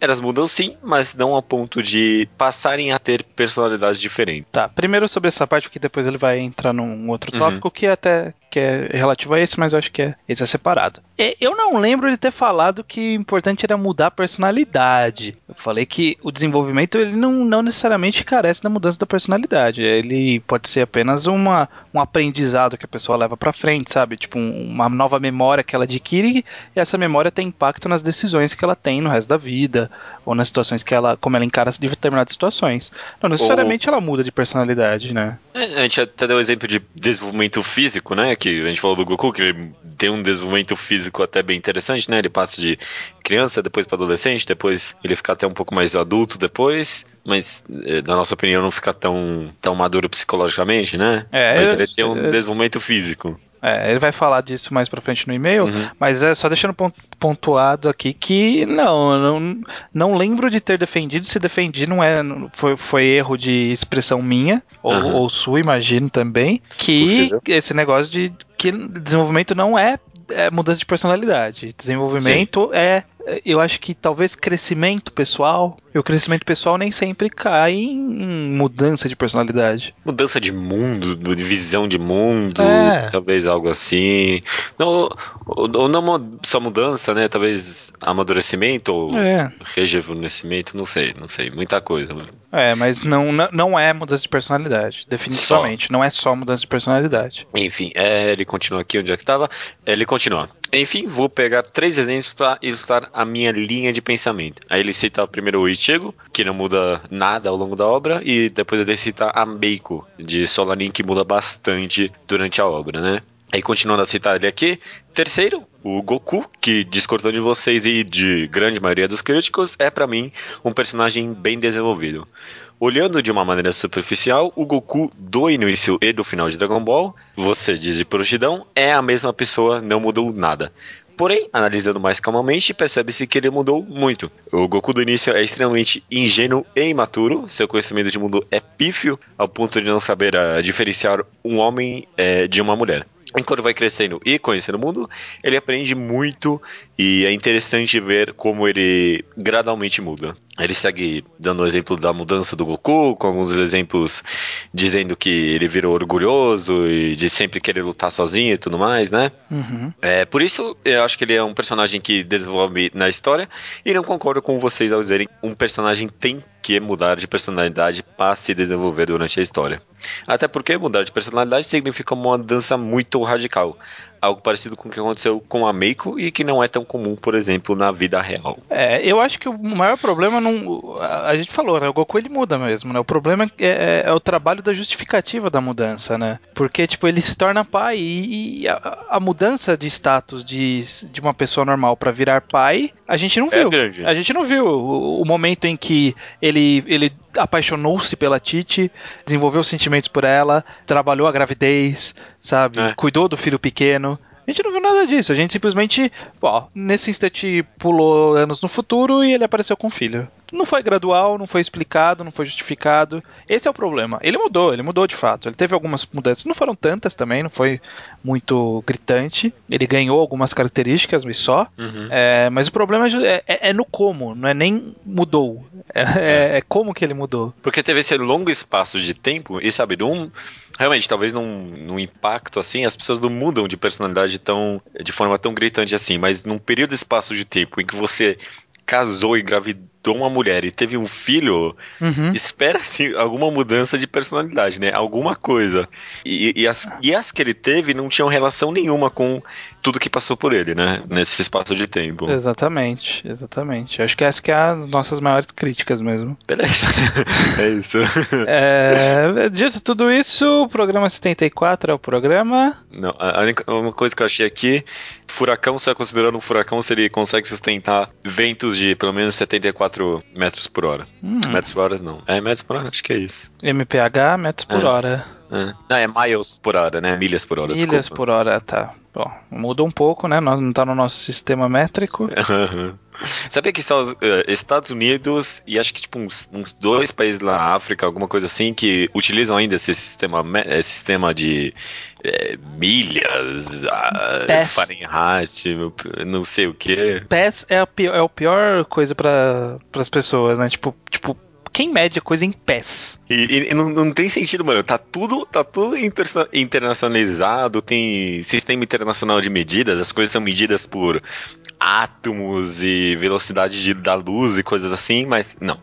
elas mudam sim, mas não a ponto de passarem a ter personalidades diferentes. Tá, primeiro sobre essa parte, que depois ele vai entrar num outro Uhum. tópico que é até que é relativo a esse, mas eu acho que é, esse é separado. E Eu não lembro de ter falado que o importante era mudar a personalidade. Eu falei que o desenvolvimento ele não, não necessariamente carece da mudança da personalidade. Ele pode ser apenas uma, um aprendizado que a pessoa leva pra frente, sabe? Tipo, um- uma nova memória que ela adquire e essa memória tem impacto nas decisões que ela tem no resto da vida ou nas situações que ela, como ela encara de determinadas situações. Não necessariamente ela muda de personalidade, né? É, A gente até deu o exemplo de desenvolvimento físico, né? Que a gente falou do Goku, que ele tem um desenvolvimento físico até bem interessante, né? Ele passa de criança, depois para adolescente, depois ele fica até um pouco mais adulto depois, mas eh, na nossa opinião não fica tão, tão maduro psicologicamente, né? É, mas ele tem um eu- desenvolvimento físico. É, ele vai falar disso mais pra frente no e-mail, Uhum. mas é só deixando pon- pontuado aqui que não, eu não, não lembro de ter defendido. Se defendi, não é, foi, foi erro de expressão minha, ou, Aham. ou sua, imagino também, que esse negócio de que desenvolvimento não é, é mudança de personalidade. Desenvolvimento é, eu acho que talvez crescimento pessoal. E o crescimento pessoal nem sempre cai em, mudança de personalidade. Mudança de mundo, de visão de mundo, É. talvez algo assim. Não, ou, ou não só mudança, né? Talvez amadurecimento ou É. rejuvenescimento, não sei, não sei. Muita coisa. É, mas não, não- é mudança de personalidade, definitivamente. Não é só mudança de personalidade. Enfim, é, ele continua aqui onde é que estava. Ele continua. Enfim, vou pegar três exemplos para ilustrar a minha linha de pensamento. Aí ele cita primeiro o Ichigo, que não muda nada ao longo da obra, e depois ele cita a Meiko, de Solanin, que muda bastante durante a obra, né? Aí continuando a citar ele aqui, terceiro, o Goku, que discordando de vocês e de grande maioria dos críticos, é pra mim um personagem bem desenvolvido. Olhando de uma maneira superficial, o Goku do início e do final de Dragon Ball, você diz de prontidão, é a mesma pessoa, não mudou nada. Porém, analisando mais calmamente, percebe-se que ele mudou muito. O Goku do início é extremamente ingênuo e imaturo, seu conhecimento de mundo é pífio, ao ponto de não saber ah, diferenciar um homem eh, de uma mulher. Enquanto vai crescendo e conhecendo o mundo, ele aprende muito e é interessante ver como ele gradualmente muda. Ele segue dando o exemplo da mudança do Goku, com alguns exemplos dizendo que ele virou orgulhoso e de sempre querer lutar sozinho e tudo mais, né? Uhum. É, por isso, eu acho que ele é um personagem que desenvolve na história e não concordo com vocês ao dizerem um personagem tem que mudar de personalidade para se desenvolver durante a história. Até porque mudar de personalidade significa uma mudança muito radical. Algo parecido com o que aconteceu com a Meiko e que não é tão comum, por exemplo, na vida real. É, eu acho que o maior problema não. A gente falou, né? O Goku ele muda mesmo, né? O problema é, é- é o trabalho da justificativa da mudança, né? Porque, tipo, ele se torna pai e, e a, a mudança de status de, de uma pessoa normal pra virar pai, a gente não É viu. grande. A gente não viu o, o momento em que ele, ele apaixonou-se pela Titi, desenvolveu sentimentos por ela, trabalhou a gravidez, sabe? É. Cuidou do filho pequeno. A gente não viu nada disso. A gente simplesmente, ó, nesse instante pulou anos no futuro e ele apareceu com o filho. Não foi gradual, não foi explicado, não foi justificado. Esse é o problema. Ele mudou, ele mudou de fato. Ele teve algumas mudanças, não foram tantas também, não foi muito gritante. Ele ganhou algumas características, mas só. Uhum. É, mas o problema é, ju- é- é no como, não é nem mudou. É, é- é como que ele mudou. Porque teve esse longo espaço de tempo e, sabe, num, realmente, talvez num, num impacto assim, as pessoas não mudam de personalidade tão, de forma tão gritante assim, mas num período de espaço de tempo em que você casou e engravidou uma mulher e teve um filho, Uhum. espera-se alguma mudança de personalidade, né? Alguma coisa. E, e as, e as que ele teve não tinham relação nenhuma com tudo que passou por ele, né? Nesse espaço de tempo. Exatamente, exatamente. Acho que essa que é as nossas maiores críticas mesmo. Beleza. é isso. É, dito tudo isso, o programa 74 é o programa. Não, a única uma coisa que eu achei aqui, furacão só é considerado um furacão se ele consegue sustentar ventos de pelo menos 74 metros por hora. Hum, Metros por hora não. É metros por hora? Acho que é isso. MPH, metros por É. hora. É. Não, é miles por hora, né? Milhas por hora, Milhas desculpa. por hora, tá. Bom, muda um pouco, né? Nós não tá no nosso sistema métrico. Sabia que são os eh, Estados Unidos e acho que tipo uns, uns dois países lá na África, alguma coisa assim, que utilizam ainda esse sistema, esse sistema de eh, milhas, Pass. Fahrenheit, não sei o que. PES é a pior, é a pior coisa para as pessoas, né? Tipo, tipo, quem mede a coisa em PES? E, e- não, não tem sentido, mano. Tá tudo, tá tudo interna- internacionalizado, tem sistema internacional de medidas, as coisas são medidas por átomos e velocidade de- da luz e coisas assim, mas não.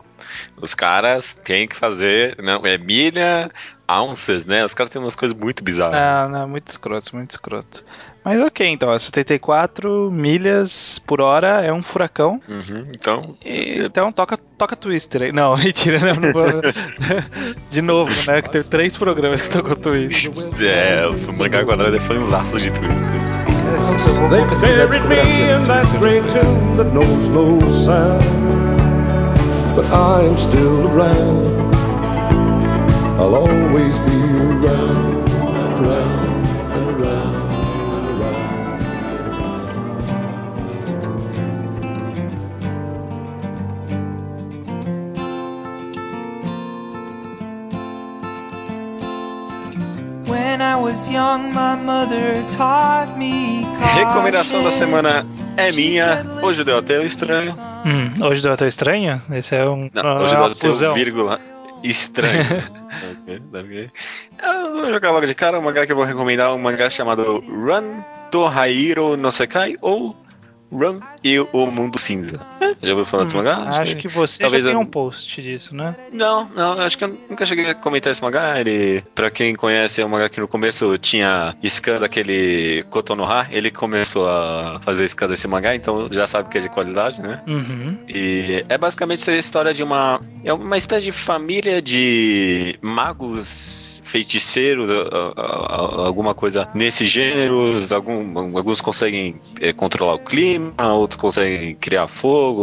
Os caras têm que fazer, não, é milha, ounces, né? Os caras têm umas coisas muito Ah, bizarras. não, muito escroto, muito escroto. Mas ok, então, ó, 74 milhas por hora é um furacão. Uhum, então, E- então toca, toca Twister aí. Não, mentira, não, não vou. De novo, né? Que teve três programas que tocou Twister. é, o mangá quadrado foi um laço de twist. They buried me in that great tomb that knows no sound. But I am still around. I'll always be around, Recomendação da semana é minha. Hoje deu até um estranho. Hum, hoje deu até estranho? Esse é um. Não, é hoje deu até um vírgula estranho. Ok, ok. Eu vou jogar logo de cara um mangá que eu vou recomendar, um mangá chamado Run Tohairo no Sekai ou Run e o Mundo Cinza. Já ouviu falar desse Hum, mangá? Acho que você talvez já tem eu- um post disso, né? Não, não, acho que eu nunca cheguei a comentar esse mangá. Ele, pra quem conhece, é um mangá que no começo tinha scan daquele Kotonoha. Ele começou a fazer scan desse mangá, então já sabe que é de qualidade, né? Uhum. E é basicamente essa história de uma. É uma espécie de família de magos feiticeiros, a- a- a- alguma coisa nesse gênero. Algum, alguns conseguem é, controlar o clima, outros conseguem criar fogo.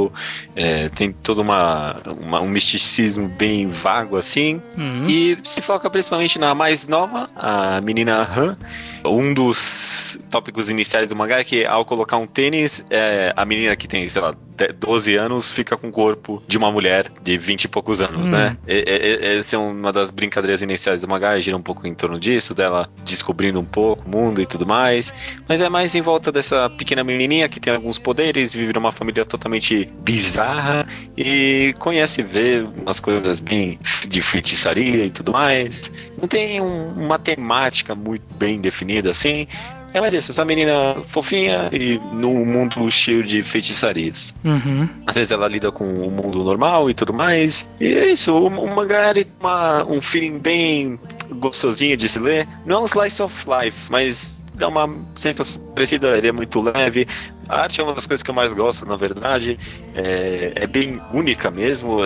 É, tem todo uma, uma- um misticismo bem vago assim. Uhum. E se foca principalmente na mais nova, a menina Han. Um dos tópicos iniciais do mangá é que ao colocar um tênis, é, a menina que tem, sei lá, de- 12 anos fica com o corpo de uma mulher de 20 e poucos anos, Hum. né? E- e- e- Essa é uma das brincadeiras iniciais do mangá, gira um pouco em torno disso, dela descobrindo um pouco o mundo e tudo mais. Mas é mais em volta dessa pequena menininha que tem alguns poderes, vive numa família totalmente bizarra e conhece vê umas coisas bem de feitiçaria e tudo mais. Não tem um- uma temática muito bem definida assim. É mais isso, essa menina fofinha e num mundo cheio de feitiçarias. Uhum. Às vezes ela lida com o mundo normal e tudo mais. E é isso, o, o mangá ele tem uma- um feeling bem gostosinho de se ler. Não é um slice of life, mas dá uma sensação parecida, ele é muito leve. A arte é uma das coisas que eu mais gosto, na verdade. É, é bem única mesmo.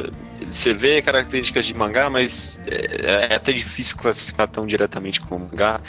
Você vê características de mangá, mas é, é até difícil classificar tão diretamente como mangá.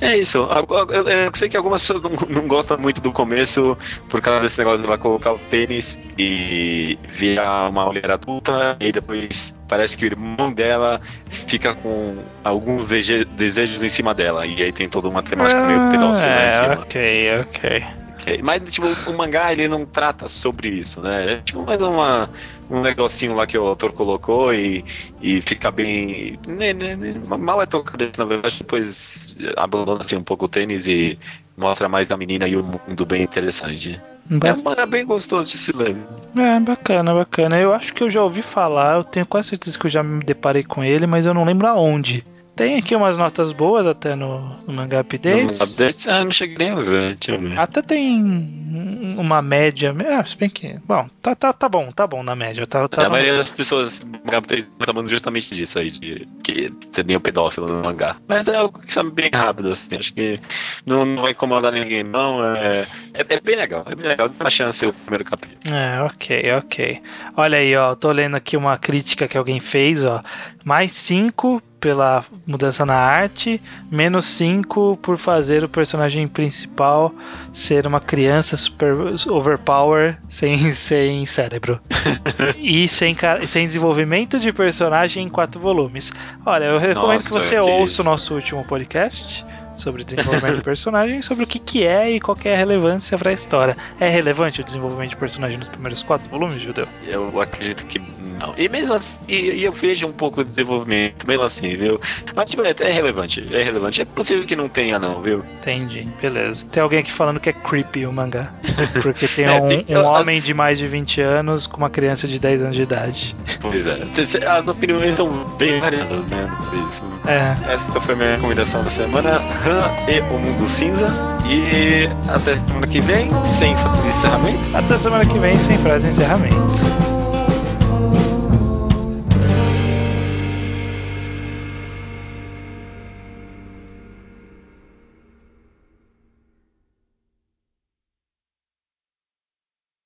É isso. Eu, sei que algumas pessoas não, não gostam muito do começo por causa desse negócio de ela colocar o tênis e virar uma mulher adulta, e depois parece que o irmão dela fica com alguns desejos em cima dela, e aí tem toda uma temática meio pedófila é, ok, ok. Ok, Mas, tipo, o mangá ele não trata sobre isso, né? É tipo mais uma, um negocinho lá que o autor colocou e, e fica bem. né, né, né, mal é tocado, na verdade, depois abandona assim, um pouco o tênis e mostra mais a menina e o mundo bem interessante. É Ba- um mangá bem gostoso de se ler. É, bacana, bacana. Eu acho que eu já ouvi falar, eu tenho quase certeza que eu já me deparei com ele, mas eu não lembro aonde. Tem aqui umas notas boas até no, no Mangá Updates. No update, ah, não cheguei nem a ver, deixa eu ver. Até tem uma média. Ah, se bem que. Bom, tá, tá, tá bom, tá bom na média. Tá, tá a no- maioria das pessoas reclamando justamente disso aí, de que tem o pedófilo no mangá. Mas é algo que sabe bem rápido, assim. Acho que não, não vai incomodar ninguém, não. É, é, é bem legal, é bem legal. Dá uma chance o primeiro capítulo. É, ok, ok. Olha aí, ó, tô lendo aqui uma crítica que alguém fez, ó. Mais 5 pela mudança na arte, menos 5 por fazer o personagem principal ser uma criança super overpower sem, sem cérebro. e sem, sem desenvolvimento de personagem em quatro volumes. Olha, eu recomendo Nossa, que você que ouça isso. o nosso último podcast. Sobre desenvolvimento de personagem, sobre o que, que é e qual que é a relevância pra história. É relevante o desenvolvimento de personagem nos primeiros quatro volumes, Judeu? Eu acredito que não. E mesmo assim, e, eu vejo um pouco de desenvolvimento, mesmo assim, viu? Mas tipo, é, é relevante, é relevante. É possível que não tenha, não, viu? Entendi, beleza. Tem alguém aqui falando que é creepy o mangá. Porque tem É, um, um homem de mais de 20 anos com uma criança de 10 anos de idade. Pois é. As opiniões são bem variadas, né? É. Essa foi a minha recomendação da semana, Han e o Mundo Cinza. E até semana que vem, sem fazer encerramento. Até semana que vem, sem frase de encerramento.